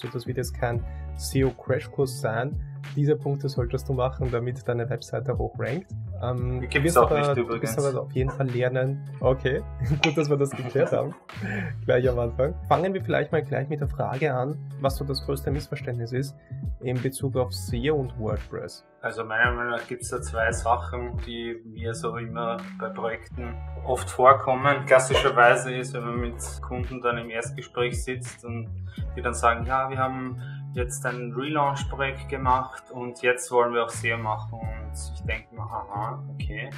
So, das wird jetzt kein SEO-Crashkurs sein. Diese Punkte solltest du machen, damit deine Webseite hoch rankt. Ähm, gibt auch aber, nicht übrigens. Du wirst aber auf jeden Fall lernen. Okay, gut, dass wir das geklärt haben. gleich am Anfang. Fangen wir vielleicht mal gleich mit der Frage an, was so das größte Missverständnis ist in Bezug auf SEO und WordPress. Also meiner Meinung nach gibt es da zwei Sachen, die mir so immer bei Projekten oft vorkommen. Klassischerweise ist, wenn man mit Kunden dann im Erstgespräch sitzt und die dann sagen, ja, wir haben jetzt ein Relaunch-Projekt gemacht und jetzt wollen wir auch SEO machen. Und ich denke mir, aha, okay.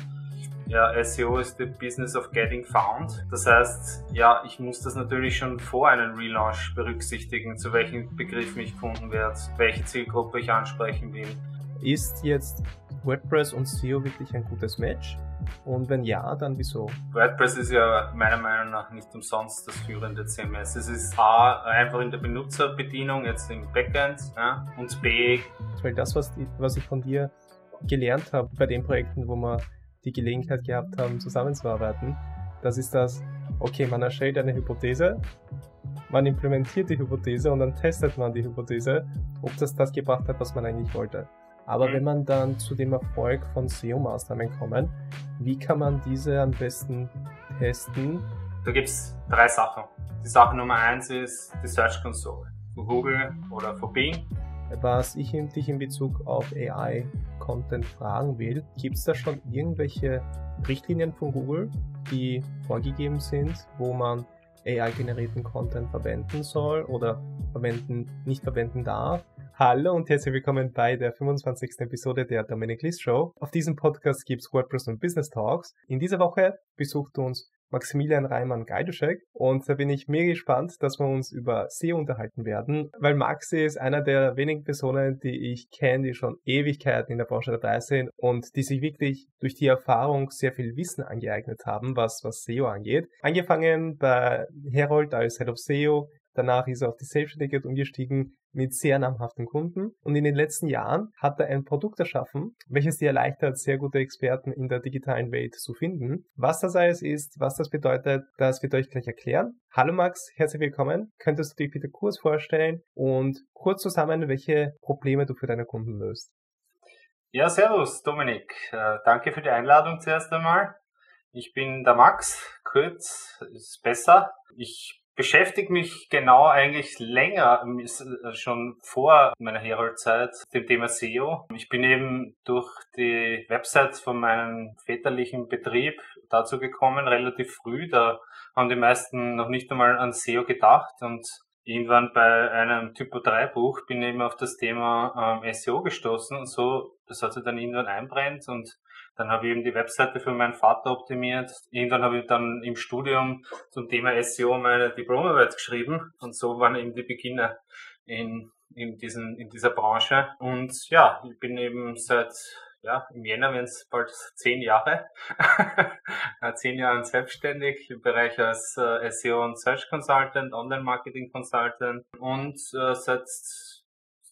Ja, SEO ist the business of getting found. Das heißt, ja, ich muss das natürlich schon vor einem Relaunch berücksichtigen, zu welchem Begriff mich Kunden werde, welche Zielgruppe ich ansprechen will. Ist jetzt WordPress und SEO wirklich ein gutes Match? Und wenn ja, dann wieso? WordPress ist ja meiner Meinung nach nicht umsonst das führende CMS. Es ist A, einfach in der Benutzerbedienung, jetzt im Backend, ja, und B. Weil das, was, die, was ich von dir gelernt habe bei den Projekten, wo wir die Gelegenheit gehabt haben, zusammenzuarbeiten, das ist das, okay, man erstellt eine Hypothese, man implementiert die Hypothese und dann testet man die Hypothese, ob das das gebracht hat, was man eigentlich wollte. Aber mhm. wenn man dann zu dem Erfolg von SEO-Maßnahmen kommt, wie kann man diese am besten testen? Da gibt es drei Sachen. Die Sache Nummer eins ist die Search Console. Für Google oder für Bing. Was ich dich in Bezug auf AI-Content fragen will, gibt es da schon irgendwelche Richtlinien von Google, die vorgegeben sind, wo man AI-generierten Content verwenden soll oder verwenden, nicht verwenden darf? Hallo und herzlich willkommen bei der 25. Episode der Dominic List Show. Auf diesem Podcast gibt's WordPress und Business Talks. In dieser Woche besucht uns Maximilian Reimann Geiduschek und da bin ich mega gespannt, dass wir uns über SEO unterhalten werden, weil Maxi ist einer der wenigen Personen, die ich kenne, die schon Ewigkeiten in der Branche dabei sind und die sich wirklich durch die Erfahrung sehr viel Wissen angeeignet haben, was, was SEO angeht. Angefangen bei Herold als Head of SEO, Danach ist er auf die Selbstständigkeit umgestiegen mit sehr namhaften Kunden. Und in den letzten Jahren hat er ein Produkt erschaffen, welches dir erleichtert, sehr gute Experten in der digitalen Welt zu finden. Was das alles ist, was das bedeutet, das wird euch gleich erklären. Hallo Max, herzlich willkommen. Könntest du dich bitte kurz vorstellen und kurz zusammen, welche Probleme du für deine Kunden löst? Ja, servus Dominik. Äh, danke für die Einladung zuerst einmal. Ich bin der Max, kurz ist besser. Ich beschäftige mich genau eigentlich länger, äh, schon vor meiner Herold-Zeit, dem Thema SEO. Ich bin eben durch die Website von meinem väterlichen Betrieb dazu gekommen, relativ früh. Da haben die meisten noch nicht einmal an SEO gedacht und irgendwann bei einem Typo 3 Buch bin ich eben auf das Thema ähm, SEO gestoßen und so, das hat sich dann irgendwann einbrennt und dann habe ich eben die Webseite für meinen Vater optimiert. Irgendwann habe ich dann im Studium zum Thema SEO meine Diplomarbeit geschrieben. Und so waren eben die Beginner in, in, diesen, in dieser Branche. Und ja, ich bin eben seit ja, im Jänner werden es bald zehn Jahre, zehn Jahre selbstständig im Bereich als äh, SEO und Search Consultant, Online Marketing Consultant und äh, seit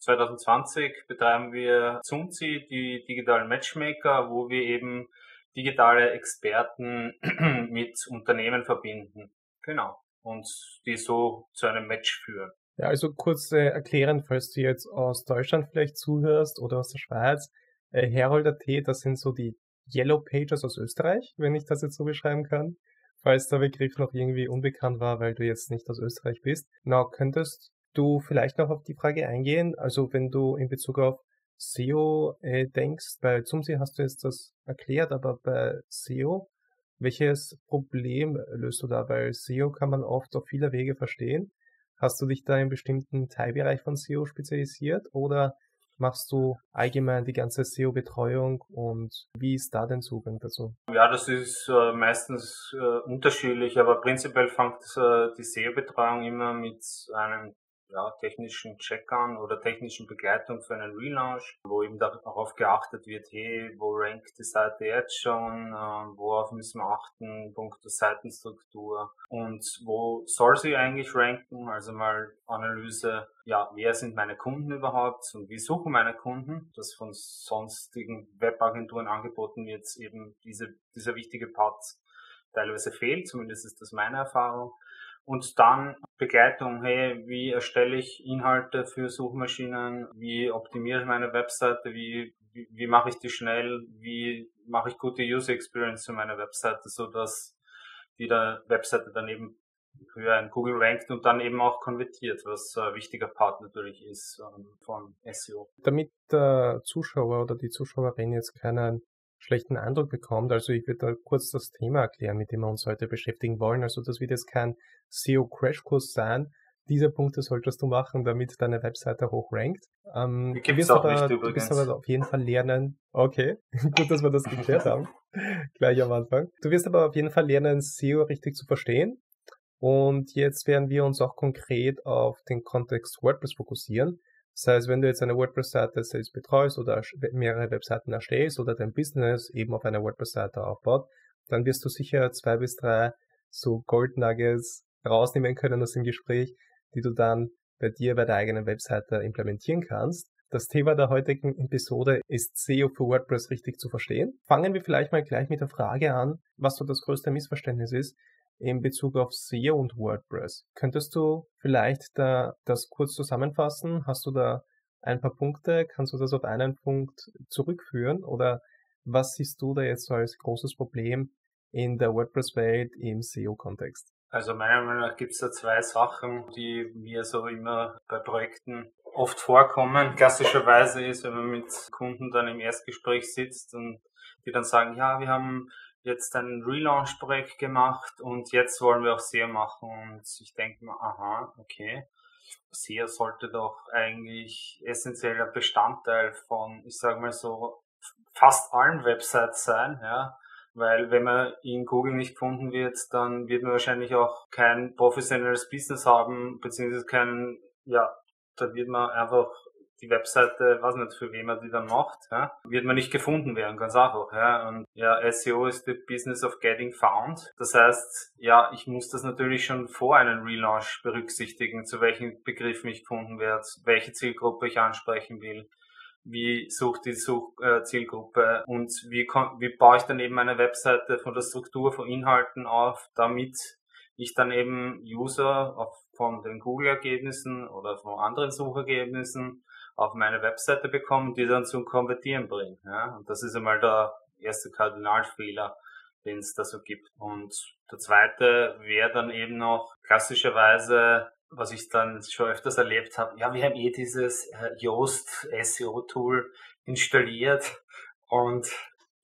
2020 betreiben wir Zunzi, die digitalen Matchmaker, wo wir eben digitale Experten mit Unternehmen verbinden. Genau. Und die so zu einem Match führen. Ja, also kurz äh, erklären, falls du jetzt aus Deutschland vielleicht zuhörst oder aus der Schweiz. Äh, Herold.at, das sind so die Yellow Pages aus Österreich, wenn ich das jetzt so beschreiben kann. Falls der Begriff noch irgendwie unbekannt war, weil du jetzt nicht aus Österreich bist. Genau, könntest du vielleicht noch auf die Frage eingehen? Also wenn du in Bezug auf SEO äh, denkst, bei Zumsi hast du jetzt das erklärt, aber bei SEO, welches Problem löst du da? Weil SEO kann man oft auf viele Wege verstehen. Hast du dich da in bestimmten Teilbereich von SEO spezialisiert oder machst du allgemein die ganze SEO-Betreuung und wie ist da dein Zugang dazu? Ja, das ist äh, meistens äh, unterschiedlich, aber prinzipiell fängt äh, die SEO-Betreuung immer mit einem ja, technischen Checkern oder technischen Begleitung für einen Relaunch, wo eben darauf geachtet wird, hey, wo rankt die Seite jetzt schon, äh, worauf müssen wir achten, Punkt der Seitenstruktur und wo soll sie eigentlich ranken, also mal Analyse, ja, wer sind meine Kunden überhaupt und wie suchen meine Kunden, das von sonstigen Webagenturen angeboten wird, eben diese, dieser wichtige Part teilweise fehlt, zumindest ist das meine Erfahrung. Und dann Begleitung, hey, wie erstelle ich Inhalte für Suchmaschinen, wie optimiere ich meine Webseite, wie, wie, wie mache ich die schnell, wie mache ich gute User Experience für meine Webseite, so dass die Webseite dann eben höher in Google rankt und dann eben auch konvertiert, was ein wichtiger Part natürlich ist ähm, von SEO. Damit der Zuschauer oder die Zuschauerin jetzt keinen schlechten Eindruck bekommt. Also ich würde da kurz das Thema erklären, mit dem wir uns heute beschäftigen wollen. Also das wird jetzt kein SEO-Crashkurs sein. Diese Punkte solltest du machen, damit deine Webseite hoch rankt. Ähm, du, wirst aber, du wirst aber auf jeden Fall lernen. Okay, gut, dass wir das geklärt haben. Gleich am Anfang. Du wirst aber auf jeden Fall lernen, SEO richtig zu verstehen. Und jetzt werden wir uns auch konkret auf den Kontext WordPress fokussieren. Das heißt, wenn du jetzt eine WordPress-Seite selbst betreust oder mehrere Webseiten erstellst oder dein Business eben auf einer WordPress-Seite aufbaut, dann wirst du sicher zwei bis drei so Gold Nuggets rausnehmen können aus dem Gespräch, die du dann bei dir bei der eigenen Webseite implementieren kannst. Das Thema der heutigen Episode ist SEO für WordPress richtig zu verstehen. Fangen wir vielleicht mal gleich mit der Frage an, was so das größte Missverständnis ist, in Bezug auf SEO und WordPress. Könntest du vielleicht da das kurz zusammenfassen? Hast du da ein paar Punkte? Kannst du das auf einen Punkt zurückführen? Oder was siehst du da jetzt als großes Problem in der WordPress-Welt im SEO-Kontext? Also meiner Meinung nach gibt es da zwei Sachen, die mir so immer bei Projekten oft vorkommen. Klassischerweise ist, wenn man mit Kunden dann im Erstgespräch sitzt und die dann sagen, ja, wir haben jetzt ein Relaunch-Projekt gemacht und jetzt wollen wir auch SEO machen und ich denke mir, aha, okay. SEO sollte doch eigentlich essentieller Bestandteil von, ich sage mal so, fast allen Websites sein, ja. Weil wenn man in Google nicht gefunden wird, dann wird man wahrscheinlich auch kein professionelles Business haben, beziehungsweise kein, ja, da wird man einfach die Webseite, weiß nicht, für wen man die dann macht, ja, wird man nicht gefunden werden, ganz einfach. Ja. Und ja, SEO ist the business of getting found. Das heißt, ja, ich muss das natürlich schon vor einem Relaunch berücksichtigen, zu welchen Begriffen ich gefunden werde, welche Zielgruppe ich ansprechen will wie sucht die Such äh, und wie, wie baue ich dann eben meine Webseite von der Struktur von Inhalten auf, damit ich dann eben User auf, von den Google-Ergebnissen oder von anderen Suchergebnissen auf meine Webseite bekommen, die dann zum Konvertieren bringen. Ja? Und das ist einmal der erste Kardinalfehler, den es da so gibt. Und der zweite wäre dann eben noch klassischerweise, was ich dann schon öfters erlebt habe, ja, wir haben eh dieses äh, Yoast SEO-Tool installiert und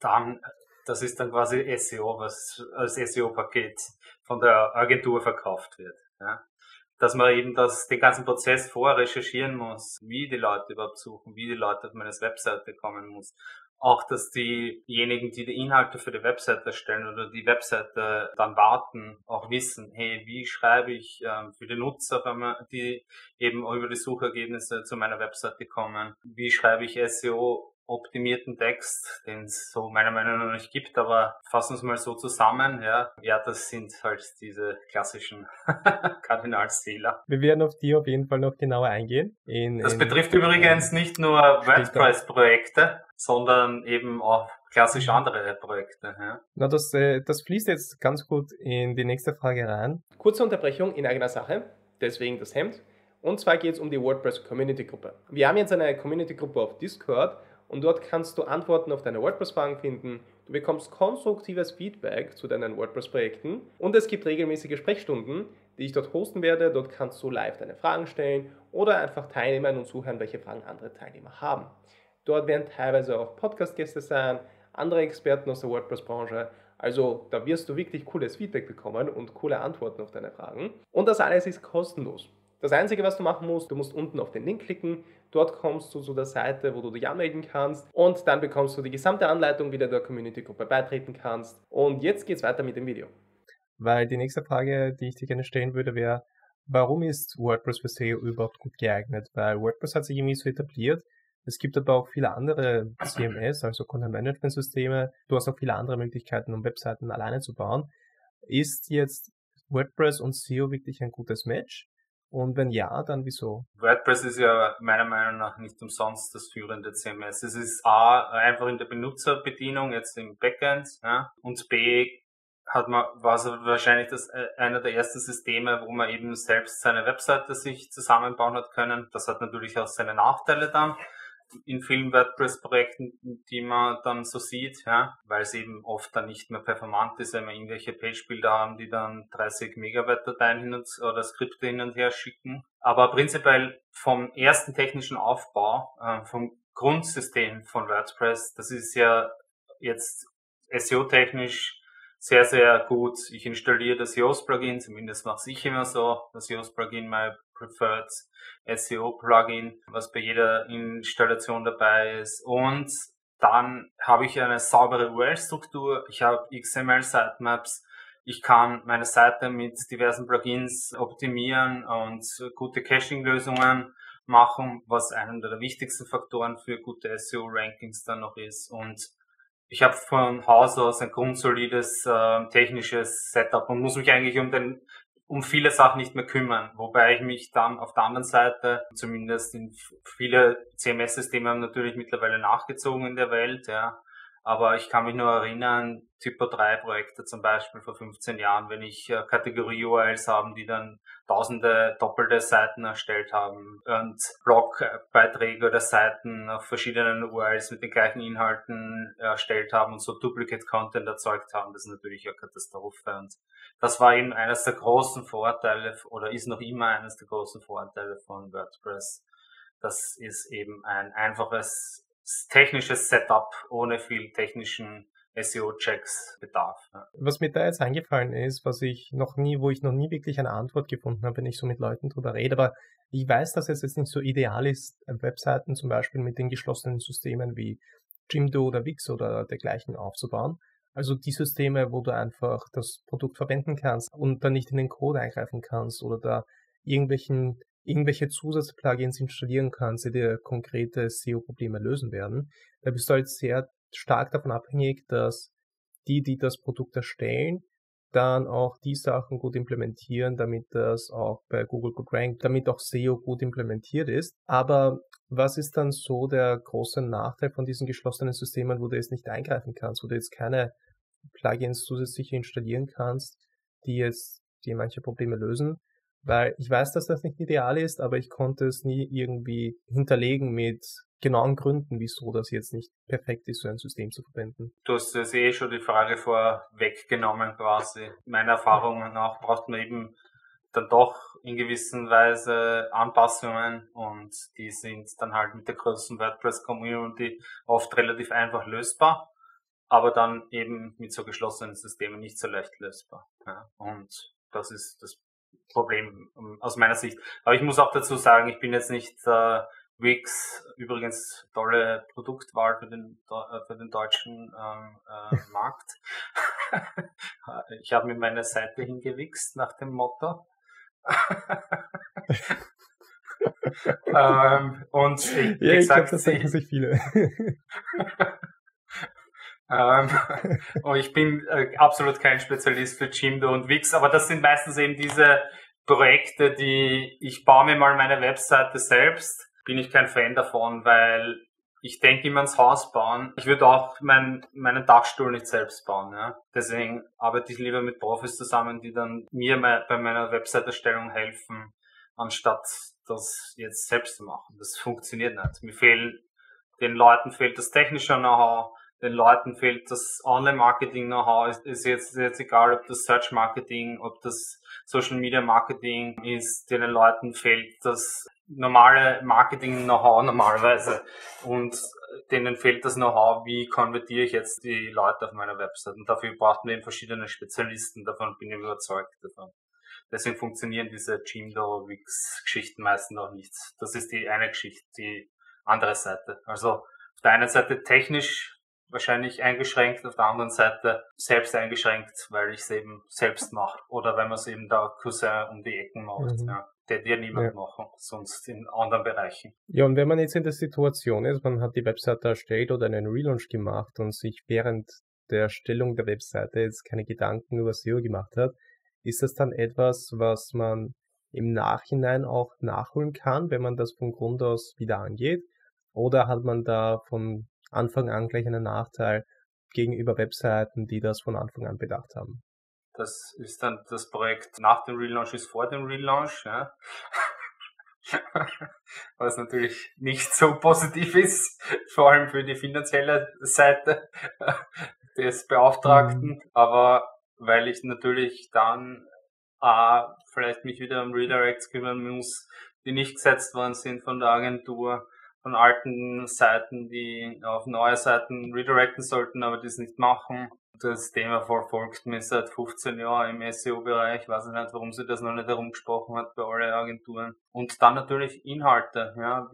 dann, das ist dann quasi SEO, was als SEO-Paket von der Agentur verkauft wird. Ja dass man eben das, den ganzen Prozess vorrecherchieren muss, wie die Leute überhaupt suchen, wie die Leute auf meine Webseite kommen muss. Auch, dass diejenigen, die die Inhalte für die Webseite erstellen oder die Webseite dann warten, auch wissen, hey, wie schreibe ich ähm, für die Nutzer, die eben über die Suchergebnisse zu meiner Webseite kommen, wie schreibe ich SEO optimierten Text, den es so meiner Meinung nach nicht gibt, aber fassen wir es mal so zusammen, ja. Ja, das sind halt diese klassischen Kardinalsfehler. Wir werden auf die auf jeden Fall noch genauer eingehen. In, das in, betrifft in, übrigens nicht nur WordPress-Projekte, sondern eben auch klassisch andere Projekte. Ja. Na, das, äh, das fließt jetzt ganz gut in die nächste Frage rein. Kurze Unterbrechung in eigener Sache, deswegen das Hemd. Und zwar geht es um die WordPress Community Gruppe. Wir haben jetzt eine Community Gruppe auf Discord und dort kannst du Antworten auf deine WordPress-Fragen finden. Du bekommst konstruktives Feedback zu deinen WordPress-Projekten und es gibt regelmäßige Sprechstunden, die ich dort hosten werde. Dort kannst du live deine Fragen stellen oder einfach teilnehmen und zuhören, welche Fragen andere Teilnehmer haben. Dort werden teilweise auch Podcast-Gäste sein, andere Experten aus der WordPress-Branche. Also da wirst du wirklich cooles Feedback bekommen und coole Antworten auf deine Fragen. Und das alles ist kostenlos. Das Einzige, was du machen musst, du musst unten auf den Link klicken. Dort kommst du zu der Seite, wo du dich anmelden kannst. Und dann bekommst du die gesamte Anleitung, wie du der Community-Gruppe beitreten kannst. Und jetzt geht's weiter mit dem Video. Weil die nächste Frage, die ich dir gerne stellen würde, wäre, warum ist WordPress für SEO überhaupt gut geeignet? Weil WordPress hat sich irgendwie so etabliert. Es gibt aber auch viele andere CMS, also Content-Management-Systeme. Du hast auch viele andere Möglichkeiten, um Webseiten alleine zu bauen. Ist jetzt WordPress und SEO wirklich ein gutes Match? Und wenn ja, dann wieso? WordPress ist ja meiner Meinung nach nicht umsonst das führende CMS. Es ist A, einfach in der Benutzerbedienung, jetzt im Backend, ja, und B, hat man, war es wahrscheinlich das, äh, einer der ersten Systeme, wo man eben selbst seine Webseite sich zusammenbauen hat können. Das hat natürlich auch seine Nachteile dann in vielen WordPress-Projekten, die man dann so sieht, ja, weil es eben oft dann nicht mehr performant ist, wenn wir irgendwelche Page-Bilder haben, die dann 30 Megabyte Dateien hin und, oder Skripte hin und her schicken. Aber prinzipiell vom ersten technischen Aufbau, äh, vom Grundsystem von WordPress, das ist ja jetzt SEO-technisch sehr, sehr gut. Ich installiere das Yoast-Plugin, zumindest mache ich immer so. Das Yoast-Plugin, mein preferred SEO-Plugin, was bei jeder Installation dabei ist. Und dann habe ich eine saubere URL-Struktur. Ich habe XML-Sitemaps. Ich kann meine Seite mit diversen Plugins optimieren und gute Caching-Lösungen machen, was einer der wichtigsten Faktoren für gute SEO-Rankings dann noch ist. Und ich habe von Haus aus ein grundsolides äh, technisches Setup und muss mich eigentlich um den um viele Sachen nicht mehr kümmern, wobei ich mich dann auf der anderen Seite, zumindest in viele CMS-Systeme haben natürlich mittlerweile nachgezogen in der Welt, ja, aber ich kann mich nur erinnern, Typo 3 Projekte zum Beispiel vor 15 Jahren, wenn ich äh, Kategorie-URLs haben, die dann tausende doppelte Seiten erstellt haben und Blogbeiträge oder Seiten auf verschiedenen URLs mit den gleichen Inhalten erstellt haben und so Duplicate Content erzeugt haben. Das ist natürlich eine Katastrophe und das war eben eines der großen Vorteile oder ist noch immer eines der großen Vorteile von WordPress. Das ist eben ein einfaches technisches Setup ohne viel technischen SEO-Checks bedarf. Was mir da jetzt eingefallen ist, was ich noch nie, wo ich noch nie wirklich eine Antwort gefunden habe, wenn ich so mit Leuten drüber rede, aber ich weiß, dass es jetzt nicht so ideal ist, Webseiten zum Beispiel mit den geschlossenen Systemen wie Jimdo oder Wix oder dergleichen aufzubauen. Also die Systeme, wo du einfach das Produkt verwenden kannst und dann nicht in den Code eingreifen kannst oder da irgendwelchen irgendwelche Zusatzplugins installieren kannst, die dir konkrete SEO-Probleme lösen werden, da bist du halt sehr stark davon abhängig, dass die, die das Produkt erstellen, dann auch die Sachen gut implementieren, damit das auch bei Google gut rankt, damit auch SEO gut implementiert ist. Aber was ist dann so der große Nachteil von diesen geschlossenen Systemen, wo du jetzt nicht eingreifen kannst, wo du jetzt keine Plugins zusätzlich installieren kannst, die jetzt die manche Probleme lösen? Weil ich weiß, dass das nicht ideal ist, aber ich konnte es nie irgendwie hinterlegen mit genauen Gründen, wieso das jetzt nicht perfekt ist, so ein System zu verwenden. Du hast jetzt eh schon die Frage vorweggenommen quasi. Meiner Erfahrung nach braucht man eben dann doch in gewisser Weise Anpassungen und die sind dann halt mit der großen WordPress-Community oft relativ einfach lösbar, aber dann eben mit so geschlossenen Systemen nicht so leicht lösbar. Ja. Und das ist das Problem ähm, aus meiner Sicht. Aber ich muss auch dazu sagen, ich bin jetzt nicht äh, Wix, übrigens tolle Produktwahl für den, äh, für den deutschen ähm, äh, Markt. ich habe mir meine Seite hingewichst nach dem Motto. ähm, und ich, ja, ich glaube, das denken sich viele. Ähm, und ich bin äh, absolut kein Spezialist für Jimdo und Wix, aber das sind meistens eben diese Projekte, die ich baue mir mal meine Webseite selbst, bin ich kein Fan davon, weil ich denke immer ans Haus bauen. Ich würde auch mein, meinen Dachstuhl nicht selbst bauen. Ja? Deswegen arbeite ich lieber mit Profis zusammen, die dann mir bei meiner Webseiterstellung helfen, anstatt das jetzt selbst zu machen. Das funktioniert nicht. Mir fehlen, den Leuten fehlt das technische Know-how, den Leuten fehlt das Online-Marketing-Know-how. Ist, ist jetzt, jetzt egal, ob das Search-Marketing, ob das Social Media Marketing ist, den Leuten fehlt das normale Marketing-Know-how normalerweise und denen fehlt das Know-how, wie konvertiere ich jetzt die Leute auf meiner Website. Und dafür braucht man eben verschiedene Spezialisten, davon bin ich überzeugt davon. Deswegen funktionieren diese Jimdo Wix Geschichten meistens auch nicht. Das ist die eine Geschichte, die andere Seite. Also auf der einen Seite technisch wahrscheinlich eingeschränkt, auf der anderen Seite selbst eingeschränkt, weil ich es eben selbst mache. Oder wenn man es eben da Cousin um die Ecken macht. Mhm. Ja. Der dir niemand ja. machen, sonst in anderen Bereichen. Ja, und wenn man jetzt in der Situation ist, man hat die Webseite erstellt oder einen Relaunch gemacht und sich während der Erstellung der Webseite jetzt keine Gedanken über SEO gemacht hat, ist das dann etwas, was man im Nachhinein auch nachholen kann, wenn man das von Grund aus wieder angeht? Oder hat man da von Anfang an gleich einen Nachteil gegenüber Webseiten, die das von Anfang an bedacht haben. Das ist dann das Projekt nach dem Relaunch ist vor dem Relaunch. Ja. Was natürlich nicht so positiv ist, vor allem für die finanzielle Seite des Beauftragten. Mhm. Aber weil ich natürlich dann äh, vielleicht mich wieder um Redirects kümmern muss, die nicht gesetzt worden sind von der Agentur, von alten Seiten, die auf neue Seiten redirecten sollten, aber das nicht machen. Das Thema verfolgt mich seit 15 Jahren im SEO-Bereich. Weiß ich nicht, warum sie das noch nicht herumgesprochen hat bei allen Agenturen. Und dann natürlich Inhalte. Ja,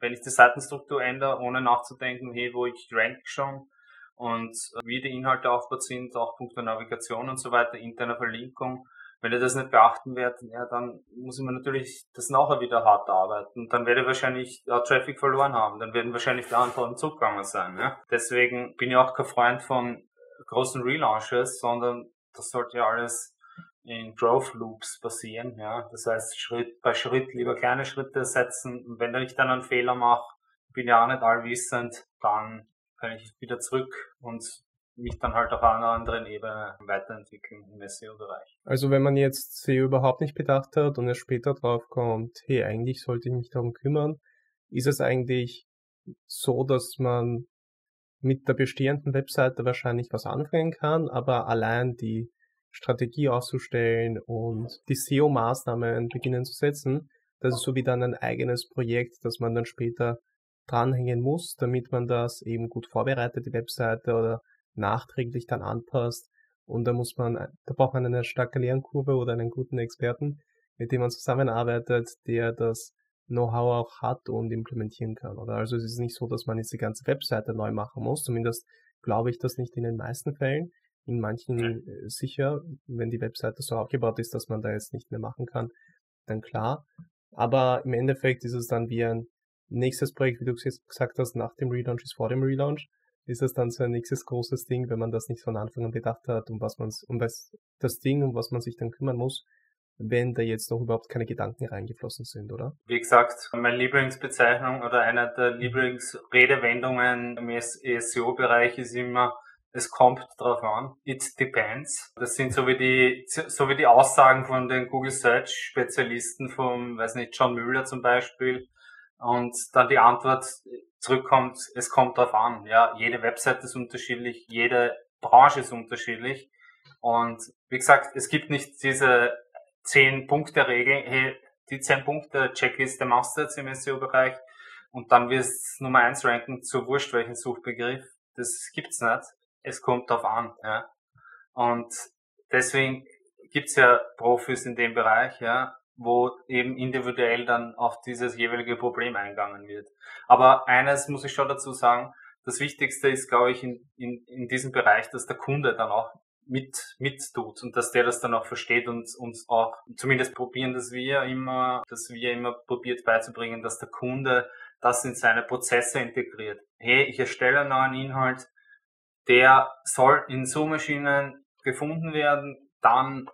wenn ich die Seitenstruktur ändere, ohne nachzudenken, hey, wo ich rank schon und wie die Inhalte aufgebaut sind, auch Punkt der Navigation und so weiter, interne Verlinkung, wenn ihr das nicht beachten werdet, ja, dann muss ich mir natürlich das nachher wieder hart arbeiten. Dann werde ich wahrscheinlich auch Traffic verloren haben. Dann werden wahrscheinlich die anderen zugegangen sein. Ja? Deswegen bin ich auch kein Freund von großen Relaunches, sondern das sollte ja alles in Growth Loops passieren. Ja? Das heißt, Schritt bei Schritt lieber kleine Schritte setzen. Und wenn ich dann einen Fehler mache, bin ich auch nicht allwissend, dann kann ich wieder zurück und mich dann halt auf einer anderen Ebene weiterentwickeln im SEO-Bereich. Also wenn man jetzt SEO überhaupt nicht bedacht hat und es später drauf kommt, hey, eigentlich sollte ich mich darum kümmern, ist es eigentlich so, dass man mit der bestehenden Webseite wahrscheinlich was anfangen kann, aber allein die Strategie auszustellen und die SEO-Maßnahmen beginnen zu setzen, das ist so wie dann ein eigenes Projekt, das man dann später dranhängen muss, damit man das eben gut vorbereitet, die Webseite oder nachträglich dann anpasst. Und da muss man, da braucht man eine starke Lernkurve oder einen guten Experten, mit dem man zusammenarbeitet, der das Know-how auch hat und implementieren kann. Oder also es ist nicht so, dass man jetzt die ganze Webseite neu machen muss. Zumindest glaube ich das nicht in den meisten Fällen. In manchen äh, sicher, wenn die Webseite so aufgebaut ist, dass man da jetzt nicht mehr machen kann, dann klar. Aber im Endeffekt ist es dann wie ein nächstes Projekt, wie du gesagt hast, nach dem Relaunch ist vor dem Relaunch ist es dann so ein nächstes großes Ding, wenn man das nicht von Anfang an bedacht hat, um was man, um was, das Ding, um was man sich dann kümmern muss, wenn da jetzt noch überhaupt keine Gedanken reingeflossen sind, oder? Wie gesagt, meine Lieblingsbezeichnung oder eine der Lieblingsredewendungen im SEO-Bereich ist immer, es kommt drauf an. It depends. Das sind so wie die, so wie die Aussagen von den Google Search Spezialisten vom, weiß nicht, John Müller zum Beispiel. Und dann die Antwort, zurückkommt, es kommt darauf an. Ja, jede Website ist unterschiedlich, jede Branche ist unterschiedlich. Und wie gesagt, es gibt nicht diese zehn Punkte Regel, hey, die zehn Punkte Checkliste machst du jetzt im SEO-Bereich und dann wirst du Nummer eins ranken zu wurscht welchen Suchbegriff. Das gibt's nicht. Es kommt darauf an. Ja. Und deswegen gibt's ja Profis in dem Bereich, ja wo eben individuell dann auf dieses jeweilige Problem eingegangen wird. Aber eines muss ich schon dazu sagen, das Wichtigste ist, glaube ich, in, in, in diesem Bereich, dass der Kunde dann auch mit, mit tut und dass der das dann auch versteht und uns auch zumindest probieren, dass wir immer, dass wir immer probiert beizubringen, dass der Kunde das in seine Prozesse integriert. Hey, ich erstelle einen neuen Inhalt, der soll in Suchmaschinen gefunden werden, dann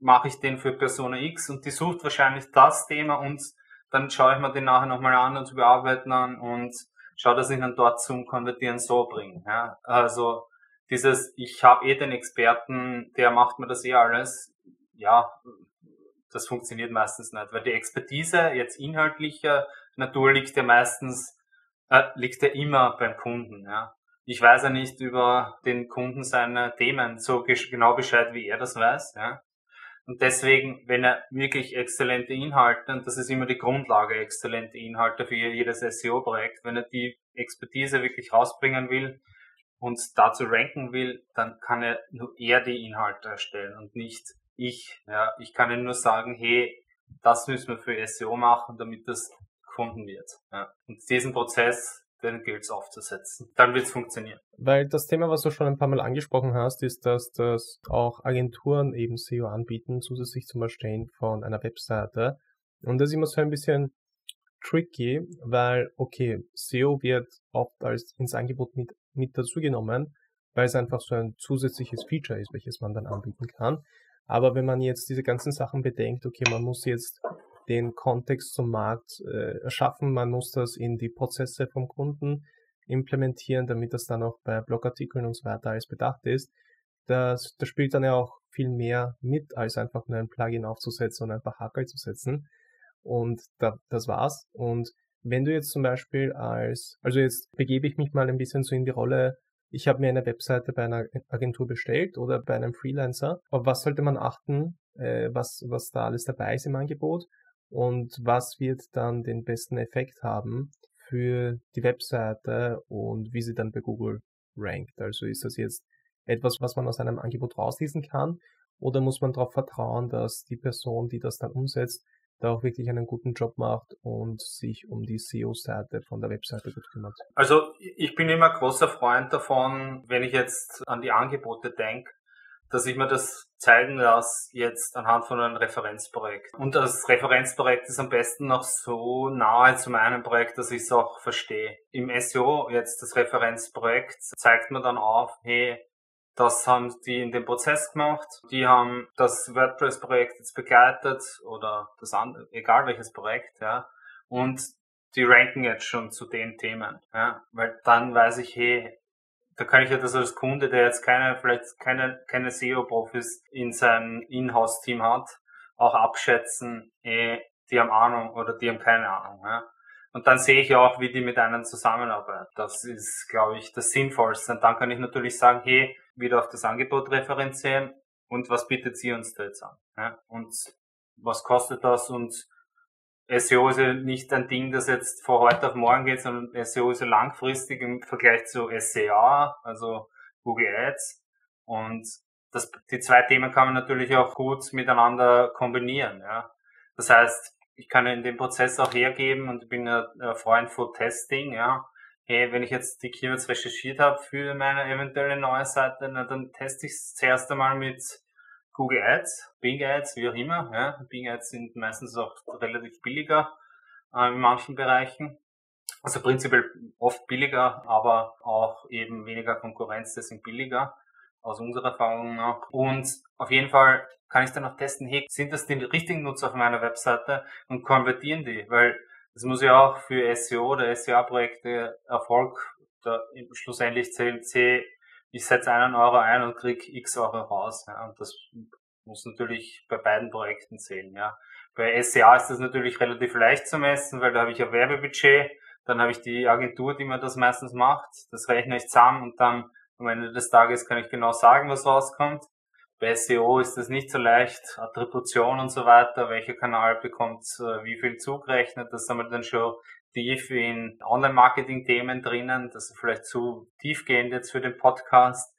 mache ich den für Persona X und die sucht wahrscheinlich das Thema und dann schaue ich mir den nachher nochmal an und bearbeiten an und schaue, dass ich dann dort zum Konvertieren so bringe. Ja? Also dieses, ich habe eh den Experten, der macht mir das eh alles, ja, das funktioniert meistens nicht, weil die Expertise jetzt inhaltlicher Natur liegt ja meistens, äh, liegt ja immer beim Kunden. Ja? Ich weiß ja nicht über den Kunden seine Themen so genau Bescheid, wie er das weiß. Ja? Und deswegen, wenn er wirklich exzellente Inhalte, und das ist immer die Grundlage, exzellente Inhalte für jedes SEO-Projekt, wenn er die Expertise wirklich rausbringen will und dazu ranken will, dann kann er nur er die Inhalte erstellen und nicht ich. Ja, ich kann ihm nur sagen, hey, das müssen wir für SEO machen, damit das gefunden wird. Ja. Und diesen Prozess den gilt es aufzusetzen. Dann wird es funktionieren. Weil das Thema, was du schon ein paar Mal angesprochen hast, ist, dass das auch Agenturen eben SEO anbieten, zusätzlich zum Erstellen von einer Webseite. Und das ist immer so ein bisschen tricky, weil, okay, SEO wird oft als ins Angebot mit, mit dazugenommen, weil es einfach so ein zusätzliches Feature ist, welches man dann anbieten kann. Aber wenn man jetzt diese ganzen Sachen bedenkt, okay, man muss jetzt den Kontext zum Markt äh, erschaffen. Man muss das in die Prozesse vom Kunden implementieren, damit das dann auch bei Blogartikeln und so weiter alles bedacht ist. Das, das spielt dann ja auch viel mehr mit, als einfach nur ein Plugin aufzusetzen und einfach Hackerl zu setzen. Und da, das war's. Und wenn du jetzt zum Beispiel als, also jetzt begebe ich mich mal ein bisschen so in die Rolle, ich habe mir eine Webseite bei einer Agentur bestellt oder bei einem Freelancer. Auf was sollte man achten, äh, was, was da alles dabei ist im Angebot und was wird dann den besten Effekt haben für die Webseite und wie sie dann bei Google rankt. Also ist das jetzt etwas, was man aus einem Angebot rauslesen kann oder muss man darauf vertrauen, dass die Person, die das dann umsetzt, da auch wirklich einen guten Job macht und sich um die SEO-Seite von der Webseite gut kümmert. Also ich bin immer großer Freund davon, wenn ich jetzt an die Angebote denke, dass ich mir das zeigen lasse jetzt anhand von einem Referenzprojekt. Und das Referenzprojekt ist am besten noch so nahe zu meinem Projekt, dass ich es auch verstehe. Im SEO jetzt das Referenzprojekt zeigt mir dann auf, hey, das haben die in dem Prozess gemacht. Die haben das WordPress-Projekt jetzt begleitet oder das andere, egal welches Projekt, ja. Und die ranken jetzt schon zu den Themen, ja. Weil dann weiß ich, hey, da kann ich ja das als Kunde, der jetzt keine, vielleicht keine, keine SEO-Profis in seinem Inhouse-Team hat, auch abschätzen, hey, die haben Ahnung oder die haben keine Ahnung, ja. Und dann sehe ich auch, wie die mit einem zusammenarbeiten. Das ist, glaube ich, das Sinnvollste. Und dann kann ich natürlich sagen, hey, wieder auf das Angebot referenzieren und was bietet sie uns da jetzt an? Ja? Und was kostet das? Und SEO ist ja nicht ein Ding, das jetzt von heute auf morgen geht, sondern SEO ist ja langfristig im Vergleich zu SEA, also Google Ads. Und das, die zwei Themen kann man natürlich auch gut miteinander kombinieren. Ja? Das heißt, ich kann in dem Prozess auch hergeben und bin ein Freund von Testing, ja hey, wenn ich jetzt die Keywords recherchiert habe für meine eventuelle neue Seite, na, dann teste ich es zuerst einmal mit Google Ads, Bing Ads, wie auch immer. Ja. Bing Ads sind meistens auch relativ billiger äh, in manchen Bereichen. Also prinzipiell oft billiger, aber auch eben weniger Konkurrenz, deswegen billiger aus unserer Erfahrung nach. Und auf jeden Fall kann ich dann auch testen, hey, sind das die richtigen Nutzer auf meiner Webseite und konvertieren die? Weil es muss ja auch für SEO oder SEA-Projekte Erfolg, da schlussendlich zählt C, ich setze einen Euro ein und krieg x Euro raus. Ja, und das muss natürlich bei beiden Projekten zählen. Ja. Bei SEA ist das natürlich relativ leicht zu messen, weil da habe ich ein Werbebudget, dann habe ich die Agentur, die mir das meistens macht, das rechne ich zusammen und dann am Ende des Tages kann ich genau sagen, was rauskommt. Bei SEO ist das nicht so leicht, Attribution und so weiter, welcher Kanal bekommt äh, wie viel zugerechnet, das haben wir dann schon tief in Online-Marketing-Themen drinnen, das ist vielleicht zu tiefgehend jetzt für den Podcast,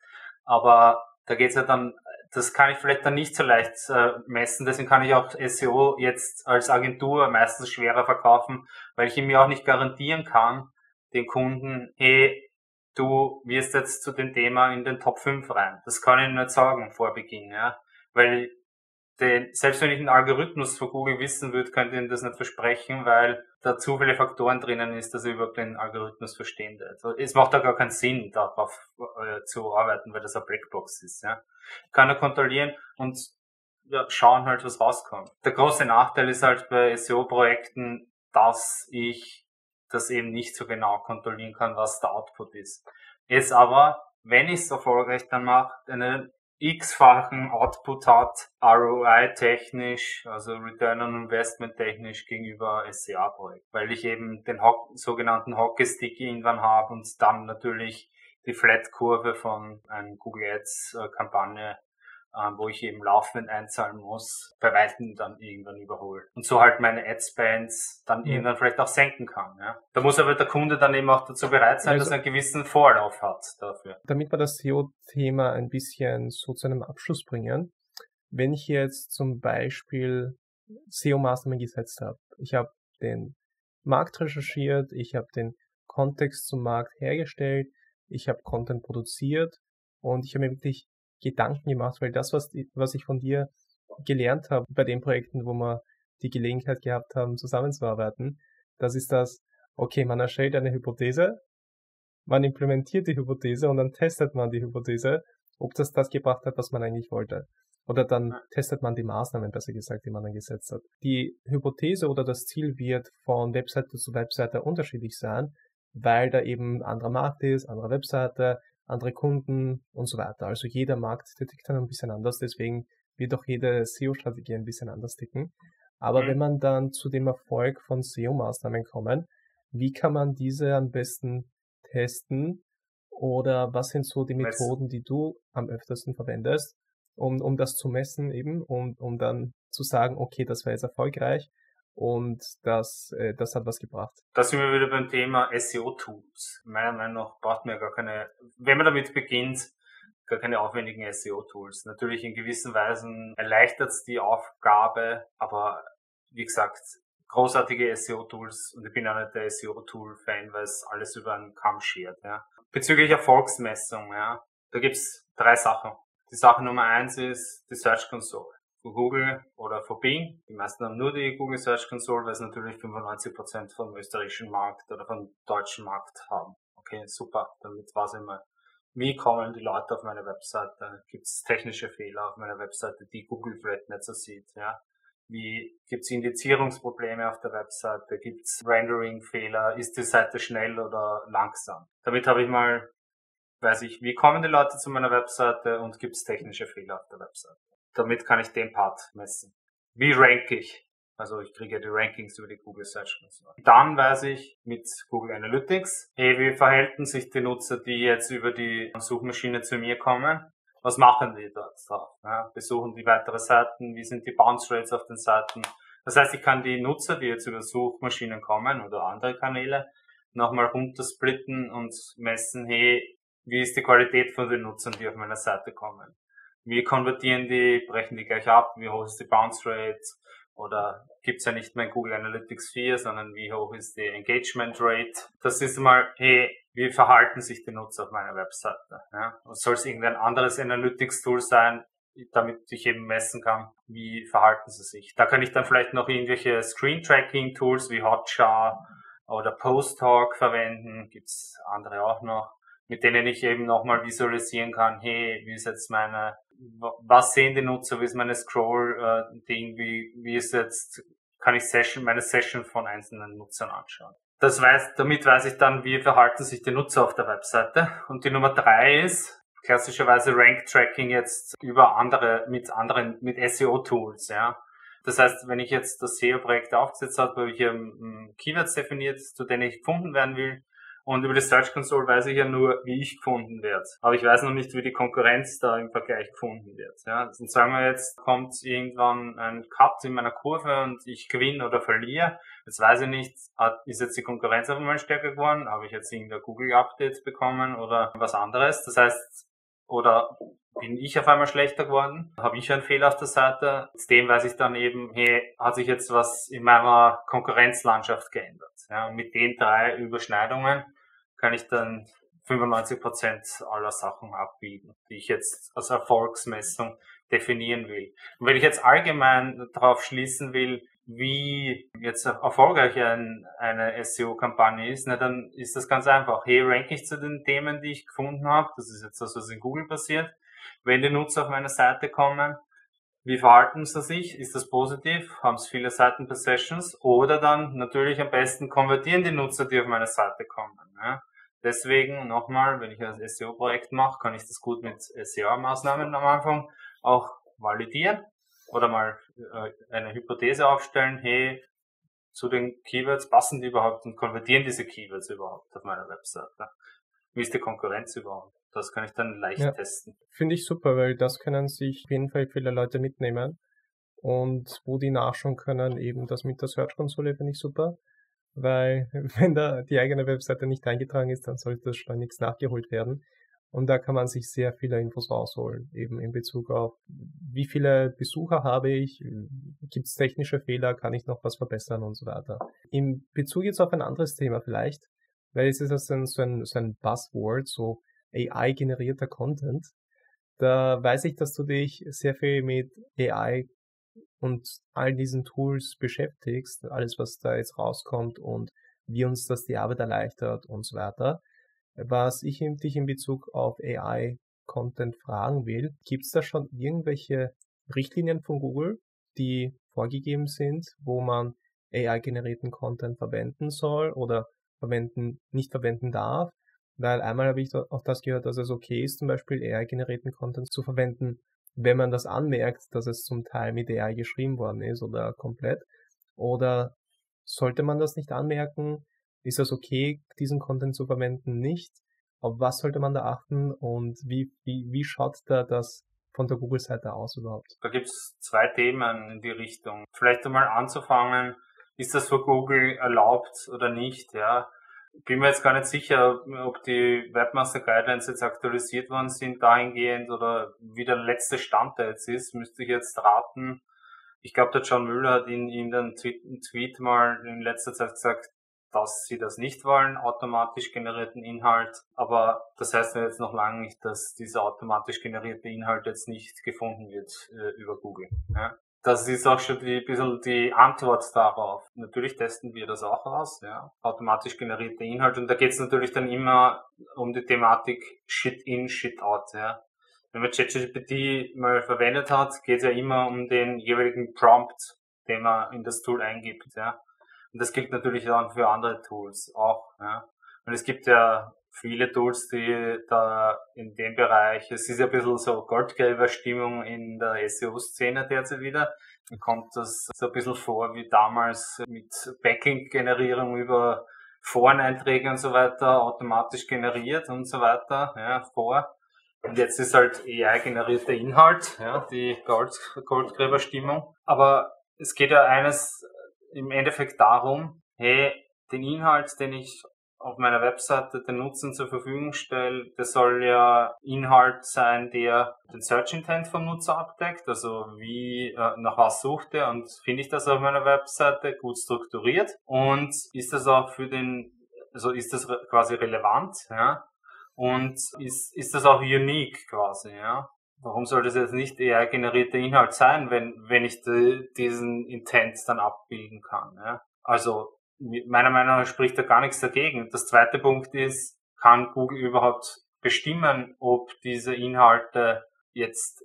aber da geht's ja dann, das kann ich vielleicht dann nicht so leicht äh, messen, deswegen kann ich auch SEO jetzt als Agentur meistens schwerer verkaufen, weil ich ihm ja auch nicht garantieren kann, den Kunden, hey, du wirst jetzt zu dem Thema in den Top 5 rein. Das kann ich nicht sagen vor Beginn, ja. Weil den, selbst wenn ich den Algorithmus von Google wissen würde, könnte ich Ihnen das nicht versprechen, weil da zu viele Faktoren drinnen ist, dass ich überhaupt den Algorithmus verstehen würde. Also es macht da gar keinen Sinn, darauf äh, zu arbeiten, weil das eine Blackbox ist. Ja. Ich kann er kontrollieren und ja, schauen halt, was rauskommt. Der große Nachteil ist halt bei SEO-Projekten, dass ich das eben nicht so genau kontrollieren kann, was der Output ist. Jetzt aber, wenn ich es erfolgreich dann mache, einen x-fachen Output hat, ROI technisch, also Return on Investment technisch gegenüber SCA-Projekt, weil ich eben den Ho sogenannten Hockeystick irgendwann habe und dann natürlich die Flat-Kurve von einem Google Ads Kampagne ähm, wo ich eben laufend einzahlen muss, bei Weitem dann irgendwann überholen. Und so halt meine Ad-Spends dann mhm. irgendwann vielleicht auch senken kann. Ja? Da muss aber der Kunde dann eben auch dazu bereit sein, also, dass er einen gewissen Vorlauf hat dafür. Damit wir das SEO-Thema ein bisschen so zu einem Abschluss bringen, wenn ich jetzt zum Beispiel SEO-Maßnahmen gesetzt habe, ich habe den Markt recherchiert, ich habe den Kontext zum Markt hergestellt, ich habe Content produziert und ich habe mir wirklich Gedanken gemacht, weil das, was, was ich von dir gelernt habe bei den Projekten, wo wir die Gelegenheit gehabt haben, zusammenzuarbeiten, das ist das, okay, man erstellt eine Hypothese, man implementiert die Hypothese und dann testet man die Hypothese, ob das das gebracht hat, was man eigentlich wollte. Oder dann testet man die Maßnahmen, besser gesagt, die man dann gesetzt hat. Die Hypothese oder das Ziel wird von Webseite zu Webseite unterschiedlich sein, weil da eben anderer Markt ist, andere Webseite, andere Kunden und so weiter. Also jeder Markt, der tickt dann ein bisschen anders, deswegen wird auch jede SEO-Strategie ein bisschen anders ticken. Aber mhm. wenn man dann zu dem Erfolg von SEO-Maßnahmen kommen, wie kann man diese am besten testen? Oder was sind so die Methoden, die du am öftersten verwendest, um, um das zu messen eben, um, um dann zu sagen, okay, das war jetzt erfolgreich und das, äh, das hat was gebracht. Da sind wir wieder beim Thema SEO-Tools. Meiner Meinung nach braucht man ja gar keine, wenn man damit beginnt, gar keine aufwendigen SEO-Tools. Natürlich in gewissen Weisen erleichtert es die Aufgabe, aber wie gesagt, großartige SEO-Tools und ich bin auch nicht der SEO-Tool-Fan, weil es alles über einen Kamm schert. Ja. Bezüglich Erfolgsmessung, ja, da gibt's drei Sachen. Die Sache Nummer eins ist die Search Console. Für Google oder für Bing. Die meisten haben nur die Google Search Console, weil sie natürlich 95% vom österreichischen Markt oder vom deutschen Markt haben. Okay, super. Damit weiß ich mal, wie kommen die Leute auf meine Webseite? Gibt es technische Fehler auf meiner Webseite, die Google vielleicht nicht so sieht? Ja? Wie gibt es Indizierungsprobleme auf der Webseite? Gibt es Rendering-Fehler? Ist die Seite schnell oder langsam? Damit habe ich mal, weiß ich, wie kommen die Leute zu meiner Webseite und gibt es technische Fehler auf der Webseite? Damit kann ich den Part messen. Wie rank ich? Also ich kriege die Rankings über die Google Search Console. Dann weiß ich mit Google Analytics, hey, wie verhalten sich die Nutzer, die jetzt über die Suchmaschine zu mir kommen? Was machen die dort drauf? Ja, besuchen die weitere Seiten? Wie sind die Bounce Rates auf den Seiten? Das heißt, ich kann die Nutzer, die jetzt über Suchmaschinen kommen oder andere Kanäle, nochmal runtersplitten und messen, hey, wie ist die Qualität von den Nutzern, die auf meiner Seite kommen? Wie konvertieren die? Brechen die gleich ab? Wie hoch ist die Bounce Rate? Oder gibt's ja nicht mehr Google Analytics 4, sondern wie hoch ist die Engagement Rate? Das ist mal, hey, wie verhalten sich die Nutzer auf meiner Webseite? Ja? Soll es irgendein anderes Analytics-Tool sein, damit ich eben messen kann, wie verhalten sie sich. Da kann ich dann vielleicht noch irgendwelche Screen-Tracking-Tools wie Hotjar oder Post-Talk verwenden, gibt's andere auch noch, mit denen ich eben nochmal visualisieren kann, hey, wie ist jetzt meine was sehen die Nutzer, wie ist meine Scroll-Ding, wie, wie ist jetzt, kann ich Session, meine Session von einzelnen Nutzern anschauen. Das weiß, damit weiß ich dann, wie verhalten sich die Nutzer auf der Webseite. Und die Nummer drei ist, klassischerweise Rank Tracking jetzt über andere, mit anderen, mit SEO-Tools, ja. Das heißt, wenn ich jetzt das SEO-Projekt aufgesetzt habe, wo ich hier Keywords definiert, zu denen ich gefunden werden will, und über die Search Console weiß ich ja nur, wie ich gefunden werde. Aber ich weiß noch nicht, wie die Konkurrenz da im Vergleich gefunden wird. Ja, und sagen wir jetzt, kommt irgendwann ein Cut in meiner Kurve und ich gewinne oder verliere. Jetzt weiß ich nicht, ist jetzt die Konkurrenz auf einmal stärker geworden? Habe ich jetzt irgendein Google-Update bekommen oder was anderes? Das heißt, oder bin ich auf einmal schlechter geworden? Habe ich einen Fehler auf der Seite? Mit dem weiß ich dann eben, hey, hat sich jetzt was in meiner Konkurrenzlandschaft geändert? Ja, und mit den drei Überschneidungen kann ich dann 95% aller Sachen abbiegen, die ich jetzt als Erfolgsmessung definieren will. Und wenn ich jetzt allgemein darauf schließen will, wie jetzt erfolgreich ein, eine SEO-Kampagne ist, na, dann ist das ganz einfach. Hey, ranke ich zu den Themen, die ich gefunden habe. Das ist jetzt das, was in Google passiert. Wenn die Nutzer auf meine Seite kommen, wie verhalten sie sich? Ist das positiv? Haben sie viele Seiten per Sessions? Oder dann natürlich am besten konvertieren die Nutzer, die auf meine Seite kommen. Ja? Deswegen nochmal, wenn ich ein SEO-Projekt mache, kann ich das gut mit SEO-Maßnahmen am Anfang auch validieren oder mal äh, eine Hypothese aufstellen, hey, zu den Keywords passen die überhaupt und konvertieren diese Keywords überhaupt auf meiner Webseite? Wie ist die Konkurrenz überhaupt? Das kann ich dann leicht ja, testen. Finde ich super, weil das können sich auf jeden Fall viele Leute mitnehmen. Und wo die nachschauen können, eben das mit der Search Konsole finde ich super. Weil wenn da die eigene Webseite nicht eingetragen ist, dann sollte das schleunigst nachgeholt werden. Und da kann man sich sehr viele Infos rausholen, eben in Bezug auf, wie viele Besucher habe ich, gibt es technische Fehler, kann ich noch was verbessern und so weiter. In Bezug jetzt auf ein anderes Thema vielleicht, weil es ist so ein, so ein Buzzword, so AI-generierter Content. Da weiß ich, dass du dich sehr viel mit AI und all diesen Tools beschäftigst, alles was da jetzt rauskommt und wie uns das die Arbeit erleichtert und so weiter. Was ich dich in Bezug auf AI Content fragen will, gibt es da schon irgendwelche Richtlinien von Google, die vorgegeben sind, wo man AI-generierten Content verwenden soll oder verwenden, nicht verwenden darf? Weil einmal habe ich auch das gehört, dass es okay ist, zum Beispiel AI-generierten Content zu verwenden, wenn man das anmerkt, dass es zum Teil mit AI geschrieben worden ist oder komplett. Oder sollte man das nicht anmerken? Ist das okay, diesen Content zu verwenden? Nicht? Auf was sollte man da achten und wie, wie, wie schaut da das von der Google-Seite aus überhaupt? Da gibt es zwei Themen in die Richtung. Vielleicht einmal anzufangen, ist das für Google erlaubt oder nicht? Ja, bin mir jetzt gar nicht sicher, ob die Webmaster Guidelines jetzt aktualisiert worden sind dahingehend oder wie der letzte Stand da jetzt ist, müsste ich jetzt raten. Ich glaube, der John Müller hat in, in einem Tweet, Tweet mal in letzter Zeit gesagt, dass sie das nicht wollen, automatisch generierten Inhalt. Aber das heißt ja jetzt noch lange nicht, dass dieser automatisch generierte Inhalt jetzt nicht gefunden wird äh, über Google. Ja? Das ist auch schon die, ein bisschen die Antwort darauf. Natürlich testen wir das auch aus, ja. Automatisch generierte Inhalt. Und da geht es natürlich dann immer um die Thematik Shit in, Shit out, ja. Wenn man ChatGPT mal verwendet hat, geht es ja immer um den jeweiligen Prompt, den man in das Tool eingibt, ja. Und das gilt natürlich dann für andere Tools auch, ja. Und es gibt ja viele Tools, die da in dem Bereich, es ist ja ein bisschen so goldgelber Stimmung in der SEO-Szene derzeit wieder. Dann kommt das so ein bisschen vor wie damals mit Backlink-Generierung über Foreneinträge und so weiter automatisch generiert und so weiter ja, vor. Und jetzt ist halt AI-generierter Inhalt, ja, die Gold, Goldgräberstimmung. Aber es geht ja eines im Endeffekt darum, hey, den Inhalt, den ich auf meiner Webseite den Nutzern zur Verfügung stelle, das soll ja Inhalt sein, der den Search Intent vom Nutzer abdeckt, also wie, äh, nach was sucht er und finde ich das auf meiner Webseite gut strukturiert und ist das auch für den, also ist das quasi relevant, ja, und ist, ist das auch unique quasi, ja. Warum soll das jetzt nicht eher generierter Inhalt sein, wenn, wenn ich die, diesen Intent dann abbilden kann, ja? Also meiner Meinung nach spricht da gar nichts dagegen. Das zweite Punkt ist, kann Google überhaupt bestimmen, ob diese Inhalte jetzt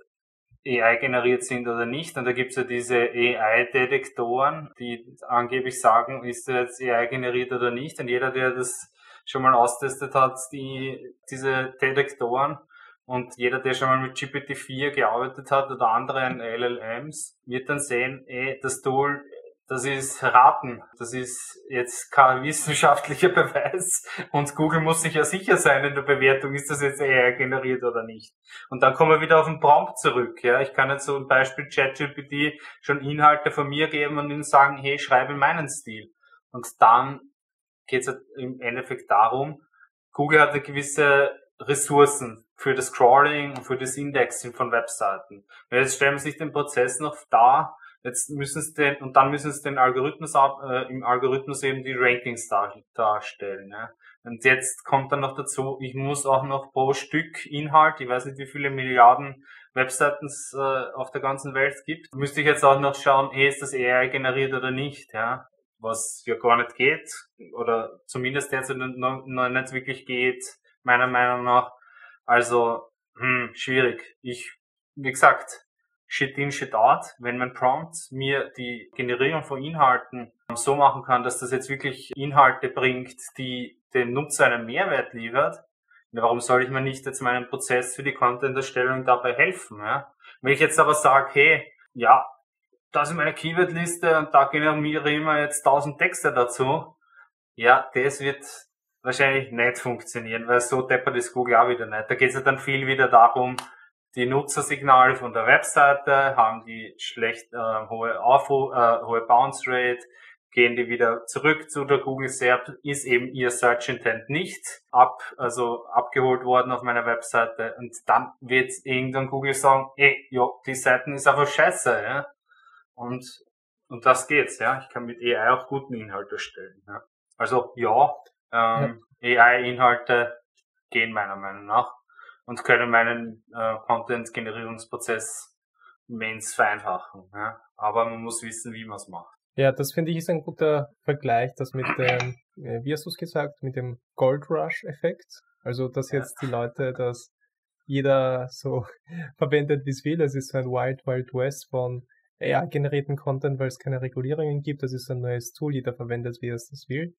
AI generiert sind oder nicht. Und da gibt es ja diese AI-Detektoren, die angeblich sagen, ist jetzt AI generiert oder nicht. Und jeder, der das schon mal austestet hat, die, diese Detektoren, und jeder, der schon mal mit GPT-4 gearbeitet hat oder anderen LLMs, wird dann sehen, ey, das Tool das ist Raten. Das ist jetzt kein wissenschaftlicher Beweis. Und Google muss sich ja sicher sein in der Bewertung, ist das jetzt eher generiert oder nicht. Und dann kommen wir wieder auf den Prompt zurück. Ja, ich kann jetzt so ein Beispiel ChatGPT schon Inhalte von mir geben und ihnen sagen, hey, schreibe meinen Stil. Und dann geht es im Endeffekt darum, Google hat eine gewisse Ressourcen für das Crawling und für das Indexing von Webseiten. Und jetzt stellen wir sich den Prozess noch dar, Jetzt müssen sie den, und dann müssen sie den Algorithmus äh, im Algorithmus eben die Rankings dar, darstellen. Ja. Und jetzt kommt dann noch dazu, ich muss auch noch pro Stück Inhalt, ich weiß nicht wie viele Milliarden Webseiten es äh, auf der ganzen Welt gibt, müsste ich jetzt auch noch schauen, hey, ist das AI generiert oder nicht, ja. Was ja gar nicht geht, oder zumindest derzeit noch nicht wirklich geht, meiner Meinung nach. Also, hm, schwierig. Ich, wie gesagt, Shit in, Shit out, wenn mein Prompt mir die Generierung von Inhalten so machen kann, dass das jetzt wirklich Inhalte bringt, die dem Nutzer einen Mehrwert liefert, warum soll ich mir nicht jetzt meinen Prozess für die Content-Erstellung dabei helfen? Ja? Wenn ich jetzt aber sage, hey, ja, das ist meine Keyword-Liste und da generiere ich mir jetzt 1000 Texte dazu, ja, das wird wahrscheinlich nicht funktionieren, weil so deppert ist Google auch wieder nicht. Da geht es ja dann viel wieder darum, die Nutzersignale von der Webseite, haben die schlecht äh, hohe Aufruf, äh, hohe Bounce Rate, gehen die wieder zurück zu der Google SERP, ist eben ihr Search Intent nicht ab, also abgeholt worden auf meiner Webseite und dann wird irgendwann Google sagen, ey, ja, die Seiten ist einfach scheiße, ja. Und, und das geht's, ja. Ich kann mit AI auch guten Inhalt erstellen, ja. Also, ja, ähm, ja. AI-Inhalte gehen meiner Meinung nach und können meinen äh, Content-Generierungsprozess immens vereinfachen. Ja? Aber man muss wissen, wie man es macht. Ja, das finde ich ist ein guter Vergleich, das mit dem, äh, wie hast du es gesagt, mit dem Gold Rush-Effekt. Also, dass jetzt die Leute das jeder so verwendet, wie es will. Es ist so ein Wild Wild West von AI-generierten Content, weil es keine Regulierungen gibt. Das ist ein neues Tool, jeder verwendet, wie er es das will.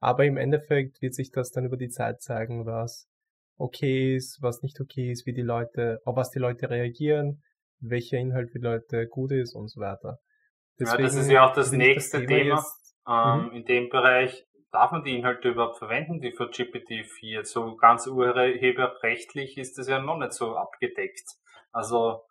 Aber im Endeffekt wird sich das dann über die Zeit zeigen, was okay ist, was nicht okay ist, wie die Leute, auf was die Leute reagieren, welcher Inhalt für die Leute gut ist und so weiter. Deswegen ja, das ist ja auch das nächste das Thema. Thema ähm, mhm. In dem Bereich darf man die Inhalte überhaupt verwenden, die für GPT-4? So ganz urheberrechtlich ist das ja noch nicht so abgedeckt. Also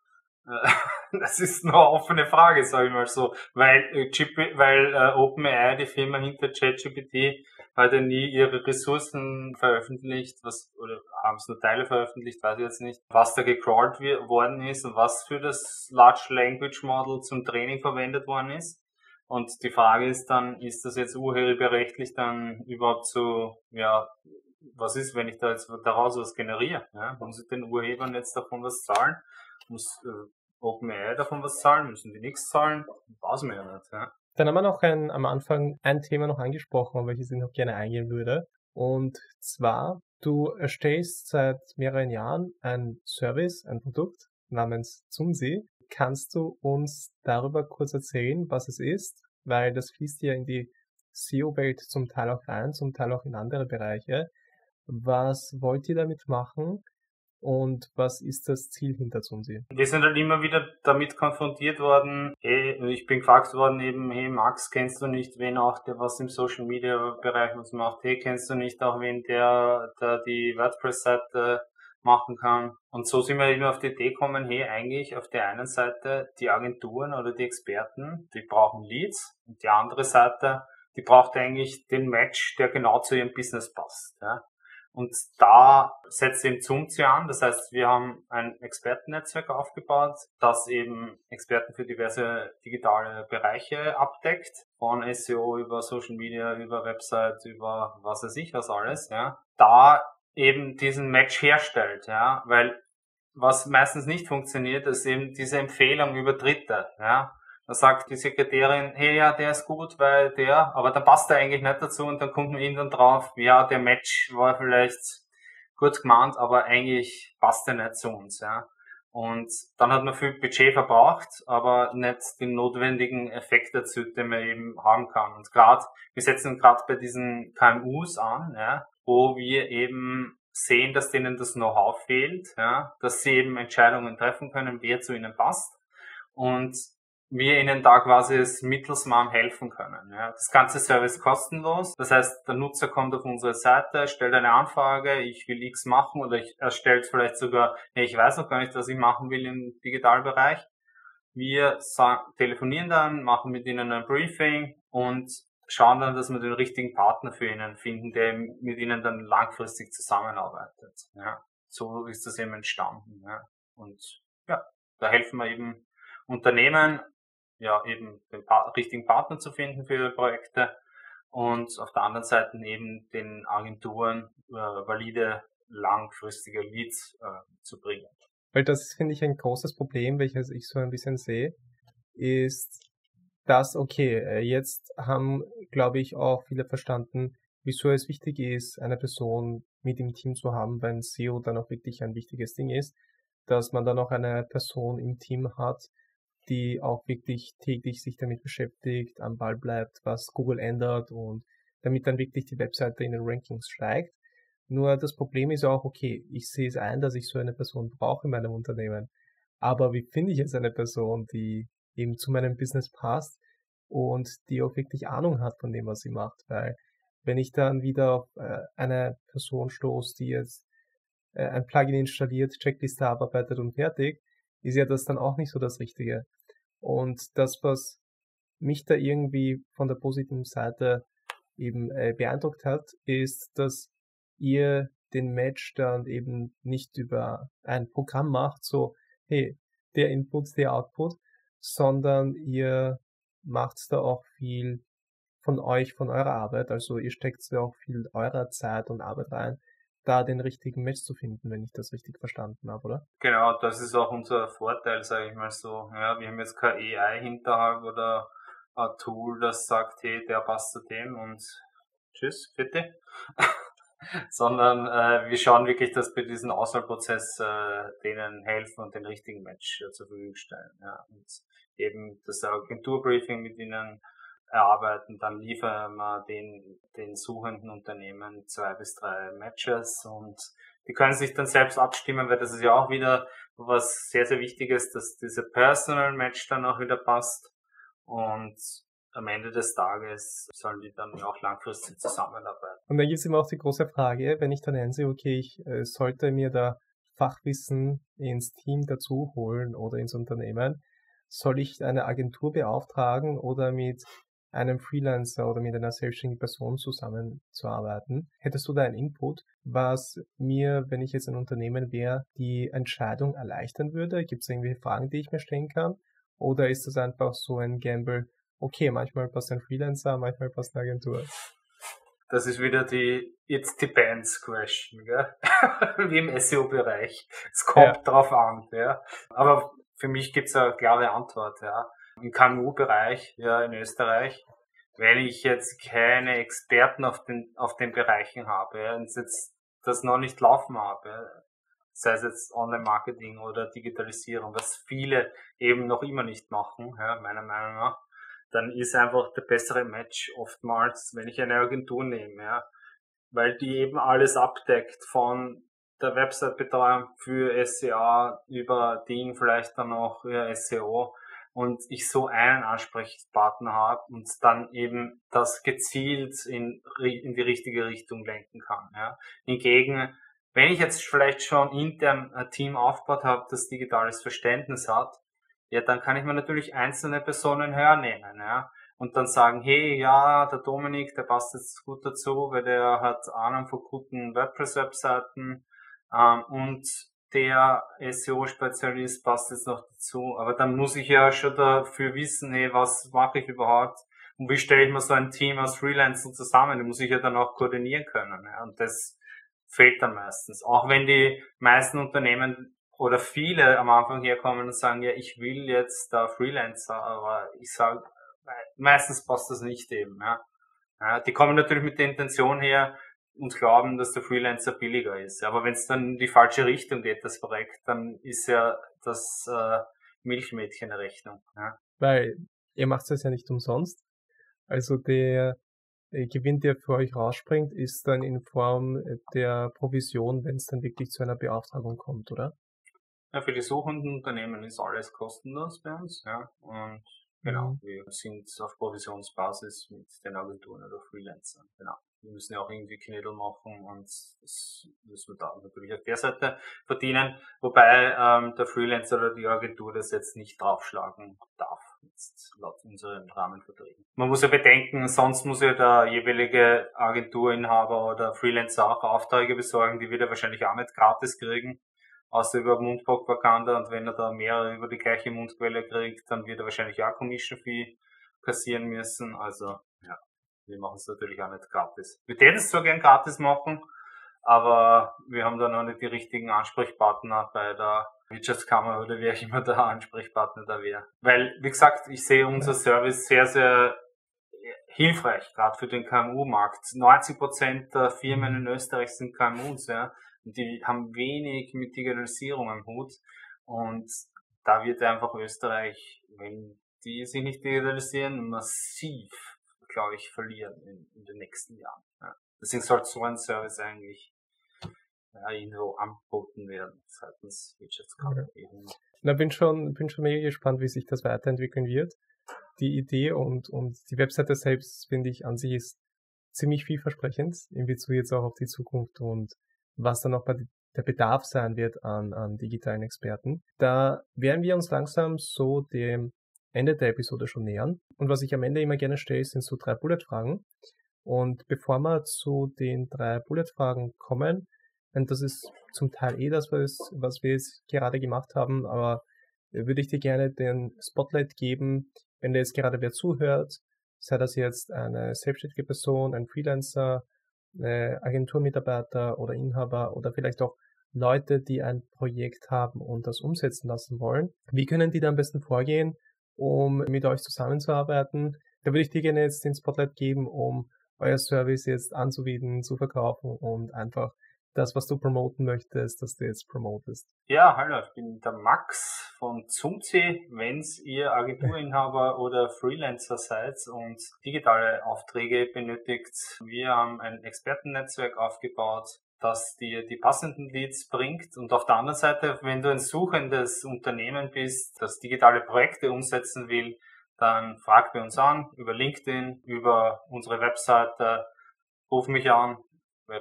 äh, das ist eine offene Frage, sage ich mal so, weil, äh, weil äh, OpenAI, die Firma hinter ChatGPT, ja nie ihre Ressourcen veröffentlicht, was oder haben es nur Teile veröffentlicht, weiß ich jetzt nicht, was da gecrawlt worden ist und was für das Large Language Model zum Training verwendet worden ist. Und die Frage ist dann, ist das jetzt urheberrechtlich dann überhaupt so, ja, was ist, wenn ich da jetzt daraus was generiere? Ja? Muss ich den Urhebern jetzt davon was zahlen? Muss äh, OpenAI davon was zahlen? Müssen die nichts zahlen? Weiß man ja nicht. Ja? Dann haben wir noch ein, am Anfang ein Thema noch angesprochen, auf welches ich noch gerne eingehen würde. Und zwar, du erstellst seit mehreren Jahren ein Service, ein Produkt namens Zumsi. Kannst du uns darüber kurz erzählen, was es ist? Weil das fließt ja in die SEO-Welt zum Teil auch rein, zum Teil auch in andere Bereiche. Was wollt ihr damit machen? Und was ist das Ziel hinter Zunsi? Wir sind halt immer wieder damit konfrontiert worden, hey, ich bin gefragt worden eben, hey Max, kennst du nicht wen auch, der was im Social Media Bereich was macht? Hey, kennst du nicht auch wen, der, der die WordPress-Seite machen kann? Und so sind wir eben auf die Idee gekommen, hey, eigentlich auf der einen Seite die Agenturen oder die Experten, die brauchen Leads und die andere Seite, die braucht eigentlich den Match, der genau zu ihrem Business passt. Ja? Und da setzt eben Zumzi an. Das heißt, wir haben ein Expertennetzwerk aufgebaut, das eben Experten für diverse digitale Bereiche abdeckt. Von SEO über Social Media, über Website, über was weiß ich was alles, ja. Da eben diesen Match herstellt, ja. Weil was meistens nicht funktioniert, ist eben diese Empfehlung über Dritte, ja. Da sagt die Sekretärin, hey, ja, der ist gut, weil der, aber dann passt er eigentlich nicht dazu und dann kommt man ihn dann drauf, ja, der Match war vielleicht gut gemeint, aber eigentlich passt er nicht zu uns, ja. Und dann hat man viel Budget verbraucht, aber nicht den notwendigen Effekt dazu, den man eben haben kann. Und gerade, wir setzen gerade bei diesen KMUs an, ja, wo wir eben sehen, dass denen das Know-how fehlt, ja, dass sie eben Entscheidungen treffen können, wer zu ihnen passt. Und wir ihnen da quasi als Mittelsmann helfen können. Ja. Das ganze Service kostenlos. Das heißt, der Nutzer kommt auf unsere Seite, stellt eine Anfrage, ich will X machen oder ich erstellt vielleicht sogar, hey, ich weiß noch gar nicht, was ich machen will im Digitalbereich. Wir telefonieren dann, machen mit ihnen ein Briefing und schauen dann, dass wir den richtigen Partner für ihnen finden, der mit ihnen dann langfristig zusammenarbeitet. Ja. So ist das eben entstanden. Ja. Und ja, da helfen wir eben Unternehmen ja eben den pa richtigen Partner zu finden für ihre Projekte und auf der anderen Seite eben den Agenturen äh, valide langfristige Leads äh, zu bringen. Weil das finde ich ein großes Problem, welches ich so ein bisschen sehe, ist, dass, okay, äh, jetzt haben, glaube ich, auch viele verstanden, wieso es wichtig ist, eine Person mit im Team zu haben, wenn SEO dann auch wirklich ein wichtiges Ding ist, dass man dann auch eine Person im Team hat, die auch wirklich täglich sich damit beschäftigt, am Ball bleibt, was Google ändert und damit dann wirklich die Webseite in den Rankings steigt. Nur das Problem ist auch, okay, ich sehe es ein, dass ich so eine Person brauche in meinem Unternehmen. Aber wie finde ich jetzt eine Person, die eben zu meinem Business passt und die auch wirklich Ahnung hat von dem, was sie macht? Weil wenn ich dann wieder auf äh, eine Person stoße, die jetzt äh, ein Plugin installiert, Checkliste abarbeitet und fertig, ist ja das dann auch nicht so das Richtige. Und das, was mich da irgendwie von der positiven Seite eben äh, beeindruckt hat, ist, dass ihr den Match dann eben nicht über ein Programm macht, so, hey, der Input, der Output, sondern ihr macht da auch viel von euch, von eurer Arbeit. Also ihr steckt da auch viel eurer Zeit und Arbeit rein, da den richtigen Match zu finden, wenn ich das richtig verstanden habe, oder? Genau, das ist auch unser Vorteil, sage ich mal so. Ja, wir haben jetzt kein AI hinterhalb oder ein Tool, das sagt, hey, der passt zu dem und tschüss, bitte. Sondern äh, wir schauen wirklich, dass wir diesen Auswahlprozess äh, denen helfen und den richtigen Match äh, zur Verfügung stellen. Ja. Und eben das Agenturbriefing mit ihnen erarbeiten, dann liefern wir den, den suchenden Unternehmen zwei bis drei Matches und die können sich dann selbst abstimmen, weil das ist ja auch wieder was sehr, sehr wichtig ist, dass diese Personal Match dann auch wieder passt und am Ende des Tages sollen die dann auch langfristig zusammenarbeiten. Und dann gibt es immer auch die große Frage, wenn ich dann einsehe, okay, ich äh, sollte mir da Fachwissen ins Team dazu holen oder ins Unternehmen, soll ich eine Agentur beauftragen oder mit einem Freelancer oder mit einer selbstständigen Person zusammenzuarbeiten. Hättest du da einen Input, was mir, wenn ich jetzt ein Unternehmen wäre, die Entscheidung erleichtern würde? Gibt es irgendwelche Fragen, die ich mir stellen kann? Oder ist das einfach so ein Gamble, okay, manchmal passt ein Freelancer, manchmal passt eine Agentur? Das ist wieder die It depends question, gell? wie im SEO-Bereich. Es kommt ja. drauf an, ja. Aber für mich gibt's eine klare Antwort, ja. Im KMU-Bereich, ja, in Österreich, wenn ich jetzt keine Experten auf den, auf den Bereichen habe, ja, und jetzt das noch nicht laufen habe, sei es jetzt Online-Marketing oder Digitalisierung, was viele eben noch immer nicht machen, ja, meiner Meinung nach, dann ist einfach der bessere Match oftmals, wenn ich eine Agentur nehme, ja, weil die eben alles abdeckt von der Website-Betreuung für SEA über den vielleicht dann auch ja, SEO und ich so einen Ansprechpartner habe und dann eben das gezielt in, in die richtige Richtung lenken kann. Ja. Hingegen, wenn ich jetzt vielleicht schon intern ein Team aufgebaut habe, das digitales Verständnis hat, ja, dann kann ich mir natürlich einzelne Personen hernehmen, ja. Und dann sagen, hey, ja, der Dominik, der passt jetzt gut dazu, weil der hat Ahnung von guten WordPress-Webseiten, ähm, und der SEO-Spezialist passt jetzt noch dazu. Aber dann muss ich ja schon dafür wissen, hey, was mache ich überhaupt? Und wie stelle ich mir so ein Team aus Freelancern zusammen? Die muss ich ja dann auch koordinieren können. Ja. Und das fehlt dann meistens. Auch wenn die meisten Unternehmen oder viele am Anfang herkommen und sagen, ja, ich will jetzt da Freelancer, aber ich sage, meistens passt das nicht eben. Ja. ja. die kommen natürlich mit der Intention her und glauben, dass der Freelancer billiger ist. Aber wenn es dann in die falsche Richtung geht, das Projekt, dann ist ja das äh, Milchmädchen eine Rechnung. Ja. Weil ihr macht das ja nicht umsonst. Also der Gewinn, der für euch rausspringt, ist dann in Form der Provision, wenn es dann wirklich zu einer Beauftragung kommt, oder? Ja, für die suchenden Unternehmen ist alles kostenlos bei uns, ja. Und genau, mhm. wir sind auf Provisionsbasis mit den Agenturen oder Freelancern, genau. Wir müssen ja auch irgendwie Knädel machen und das müssen wir da natürlich auf der Seite verdienen, wobei ähm, der Freelancer oder die Agentur das jetzt nicht draufschlagen darf, jetzt laut unseren Rahmenverträgen. Man muss ja bedenken, sonst muss ja der jeweilige Agenturinhaber oder Freelancer auch Aufträge besorgen, die wird er wahrscheinlich auch nicht gratis kriegen außer über Mundpropaganda und wenn er da mehrere über die gleiche Mundquelle kriegt, dann wird er wahrscheinlich auch Commission Fee kassieren müssen. Also wir machen es natürlich auch nicht gratis. Wir täten es zwar gern gratis machen, aber wir haben da noch nicht die richtigen Ansprechpartner bei der Wirtschaftskammer oder wer immer der Ansprechpartner da wäre. Weil, wie gesagt, ich sehe unser Service sehr, sehr hilfreich, gerade für den KMU-Markt. 90 Prozent der Firmen in Österreich sind KMUs, ja die haben wenig mit Digitalisierung am Hut und da wird einfach Österreich, wenn die sich nicht digitalisieren, massiv, glaube ich, verlieren in, in den nächsten Jahren. Ja. Deswegen sollte so ein Service eigentlich ja, irgendwo anboten werden seitens Wirtschaftskammer. Ja. Na, bin schon, bin schon mega gespannt, wie sich das weiterentwickeln wird. Die Idee und, und die Webseite selbst, finde ich, an sich ist ziemlich vielversprechend in Bezug jetzt auch auf die Zukunft und was dann auch bei der Bedarf sein wird an, an digitalen Experten. Da werden wir uns langsam so dem Ende der Episode schon nähern. Und was ich am Ende immer gerne stelle, sind so drei Bullet-Fragen. Und bevor wir zu den drei Bullet-Fragen kommen, und das ist zum Teil eh das, was, wir jetzt gerade gemacht haben, aber würde ich dir gerne den Spotlight geben, wenn dir jetzt gerade wer zuhört, sei das jetzt eine selbstständige Person, ein Freelancer, äh, Agenturmitarbeiter oder Inhaber oder vielleicht auch Leute, die ein Projekt haben und das umsetzen lassen wollen. Wie können die da am besten vorgehen, um mit euch zusammenzuarbeiten? Da würde ich dir gerne jetzt den Spotlight geben, um euer Service jetzt anzubieten, zu verkaufen und einfach das, was du promoten möchtest, dass du jetzt promotest. Ja, hallo, ich bin der Max von Zumzi. Wenn ihr Agenturinhaber oder Freelancer seid und digitale Aufträge benötigt, wir haben ein Expertennetzwerk aufgebaut, das dir die passenden Leads bringt. Und auf der anderen Seite, wenn du ein suchendes Unternehmen bist, das digitale Projekte umsetzen will, dann frag bei uns an über LinkedIn, über unsere Webseite, ruf mich an. Äh,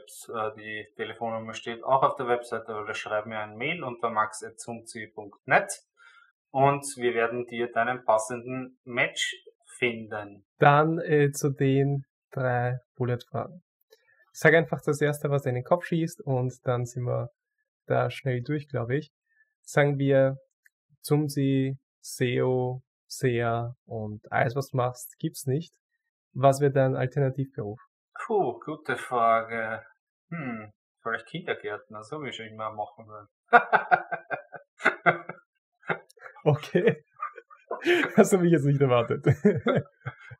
die Telefonnummer steht auch auf der Webseite oder schreib mir ein Mail unter max.zumzi.net und wir werden dir deinen passenden Match finden. Dann äh, zu den drei Bullet-Fragen. Sag einfach das erste, was in den Kopf schießt und dann sind wir da schnell durch, glaube ich. Sagen wir Zumsi, SEO, SEA und alles, was du machst, gibt's nicht. Was wäre dein Alternativberuf? Puh, gute Frage. Hm, vielleicht Kindergärtner, so wie ich immer machen will. okay. Das habe ich jetzt nicht erwartet.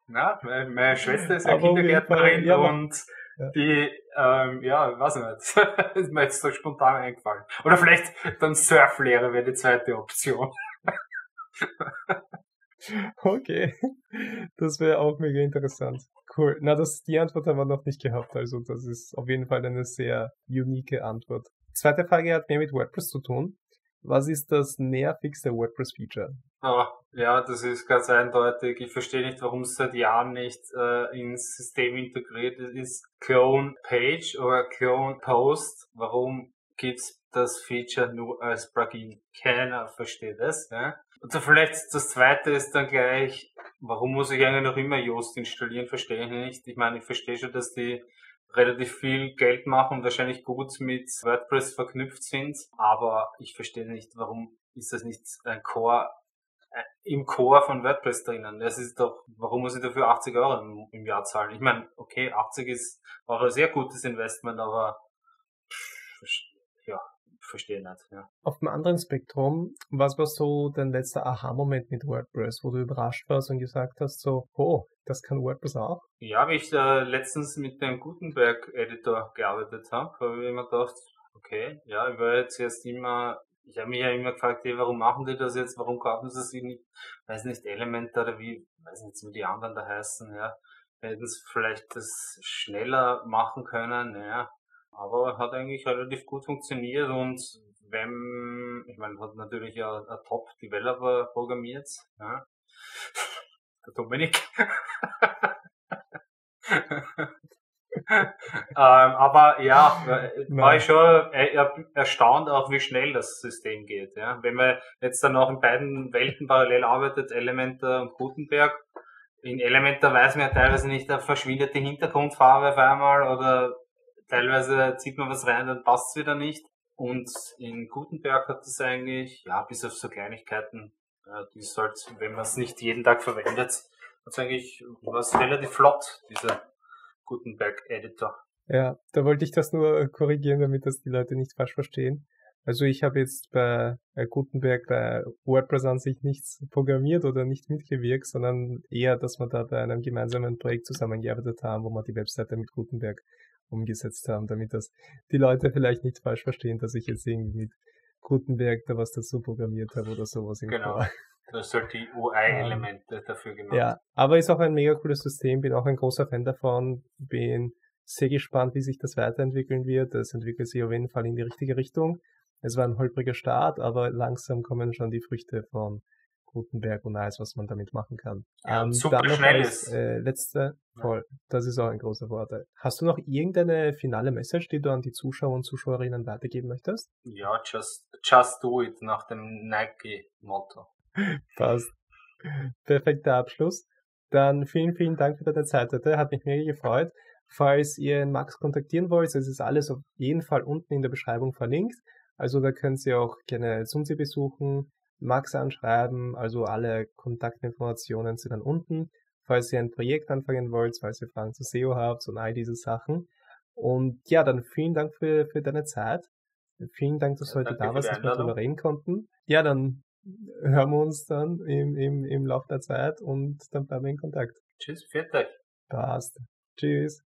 Na, meine, Schwester ist ja Aber Kindergärtnerin ja, und ja. die, ähm, ja, weiß ich nicht, ist mir jetzt so spontan eingefallen. Oder vielleicht dann Surflehrer wäre die zweite Option. okay, das wäre auch mega interessant. Cool. Na, das, die Antwort haben wir noch nicht gehabt, also das ist auf jeden Fall eine sehr unique Antwort. Zweite Frage hat mehr mit WordPress zu tun. Was ist das nervigste WordPress-Feature? Oh, ja, das ist ganz eindeutig. Ich verstehe nicht, warum es seit Jahren nicht äh, ins System integriert ist. Clone Page oder Clone Post. Warum gibt's das Feature nur als Plugin? Keiner versteht es. Ja? Und so vielleicht das zweite ist dann gleich, warum muss ich eigentlich noch immer Yoast installieren? Verstehe ich nicht. Ich meine, ich verstehe schon, dass die relativ viel Geld machen und wahrscheinlich gut mit WordPress verknüpft sind, aber ich verstehe nicht, warum ist das nicht ein Core äh, im Core von WordPress drinnen. Das ist doch, warum muss ich dafür 80 Euro im, im Jahr zahlen? Ich meine, okay, 80 ist auch ein sehr gutes Investment, aber ja, verstehe nicht. Ja. Auf dem anderen Spektrum, was war so dein letzter Aha-Moment mit WordPress, wo du überrascht warst und gesagt hast, so, oh, das kann WordPress auch? Ja, wie ich äh, letztens mit dem Gutenberg-Editor gearbeitet habe, habe ich immer gedacht, okay, ja, ich war jetzt erst immer, ich habe mich ja immer gefragt, hey, warum machen die das jetzt, warum kaufen sie sich nicht, weiß nicht, Elementor oder wie, weiß nicht, wie die anderen da heißen, ja, hätten sie vielleicht das schneller machen können, ja, aber hat eigentlich relativ gut funktioniert und wenn, ich meine, hat natürlich ja ein Top-Developer programmiert, ja. der Dominik. ähm, aber ja, war ich schon erstaunt auch, wie schnell das System geht. Ja. Wenn man jetzt dann auch in beiden Welten parallel arbeitet, Elementor und Gutenberg, in Elementor weiß man ja teilweise nicht, da verschwindet die Hintergrundfarbe auf einmal oder teilweise zieht man was rein, dann passt es wieder nicht. Und in Gutenberg hat es eigentlich, ja, bis auf so Kleinigkeiten, ja, die ist halt, wenn man es nicht jeden Tag verwendet, hat eigentlich was relativ flott, dieser Gutenberg-Editor. Ja, da wollte ich das nur korrigieren, damit das die Leute nicht falsch verstehen. Also ich habe jetzt bei Gutenberg bei WordPress an sich nichts programmiert oder nicht mitgewirkt, sondern eher, dass wir da bei einem gemeinsamen Projekt zusammengearbeitet haben, wo wir die Webseite mit Gutenberg umgesetzt haben, damit das die Leute vielleicht nicht falsch verstehen, dass ich jetzt irgendwie mit Gutenberg da was dazu programmiert habe oder sowas im Genau. Du hast halt die UI-Elemente dafür gemacht. Ja, aber ist auch ein mega cooles System, bin auch ein großer Fan davon, bin sehr gespannt, wie sich das weiterentwickeln wird. Es entwickelt sich auf jeden Fall in die richtige Richtung. Es war ein holpriger Start, aber langsam kommen schon die Früchte von Gutenberg und alles, was man damit machen kann. Ja, ähm, super schnell ist. Äh, letzte, voll, ja. das ist auch ein großer Vorteil. Hast du noch irgendeine finale Message, die du an die Zuschauer und Zuschauerinnen weitergeben möchtest? Ja, just, just do it, nach dem Nike-Motto. Passt. Perfekter Abschluss. Dann vielen, vielen Dank für deine Zeit heute. Hat mich mega gefreut. Falls ihr Max kontaktieren wollt, es ist alles auf jeden Fall unten in der Beschreibung verlinkt. Also da könnt ihr auch gerne Sumsi besuchen, Max anschreiben, also alle Kontaktinformationen sind dann unten. Falls ihr ein Projekt anfangen wollt, falls ihr Fragen zu SEO habt und all diese Sachen. Und ja, dann vielen Dank für, für deine Zeit. Vielen Dank, dass du heute da warst, dass wir darüber reden konnten. Ja, dann hören wir uns dann im, im, im Laufe der Zeit und dann bleiben wir in Kontakt. Tschüss, fertig. Passt. Tschüss.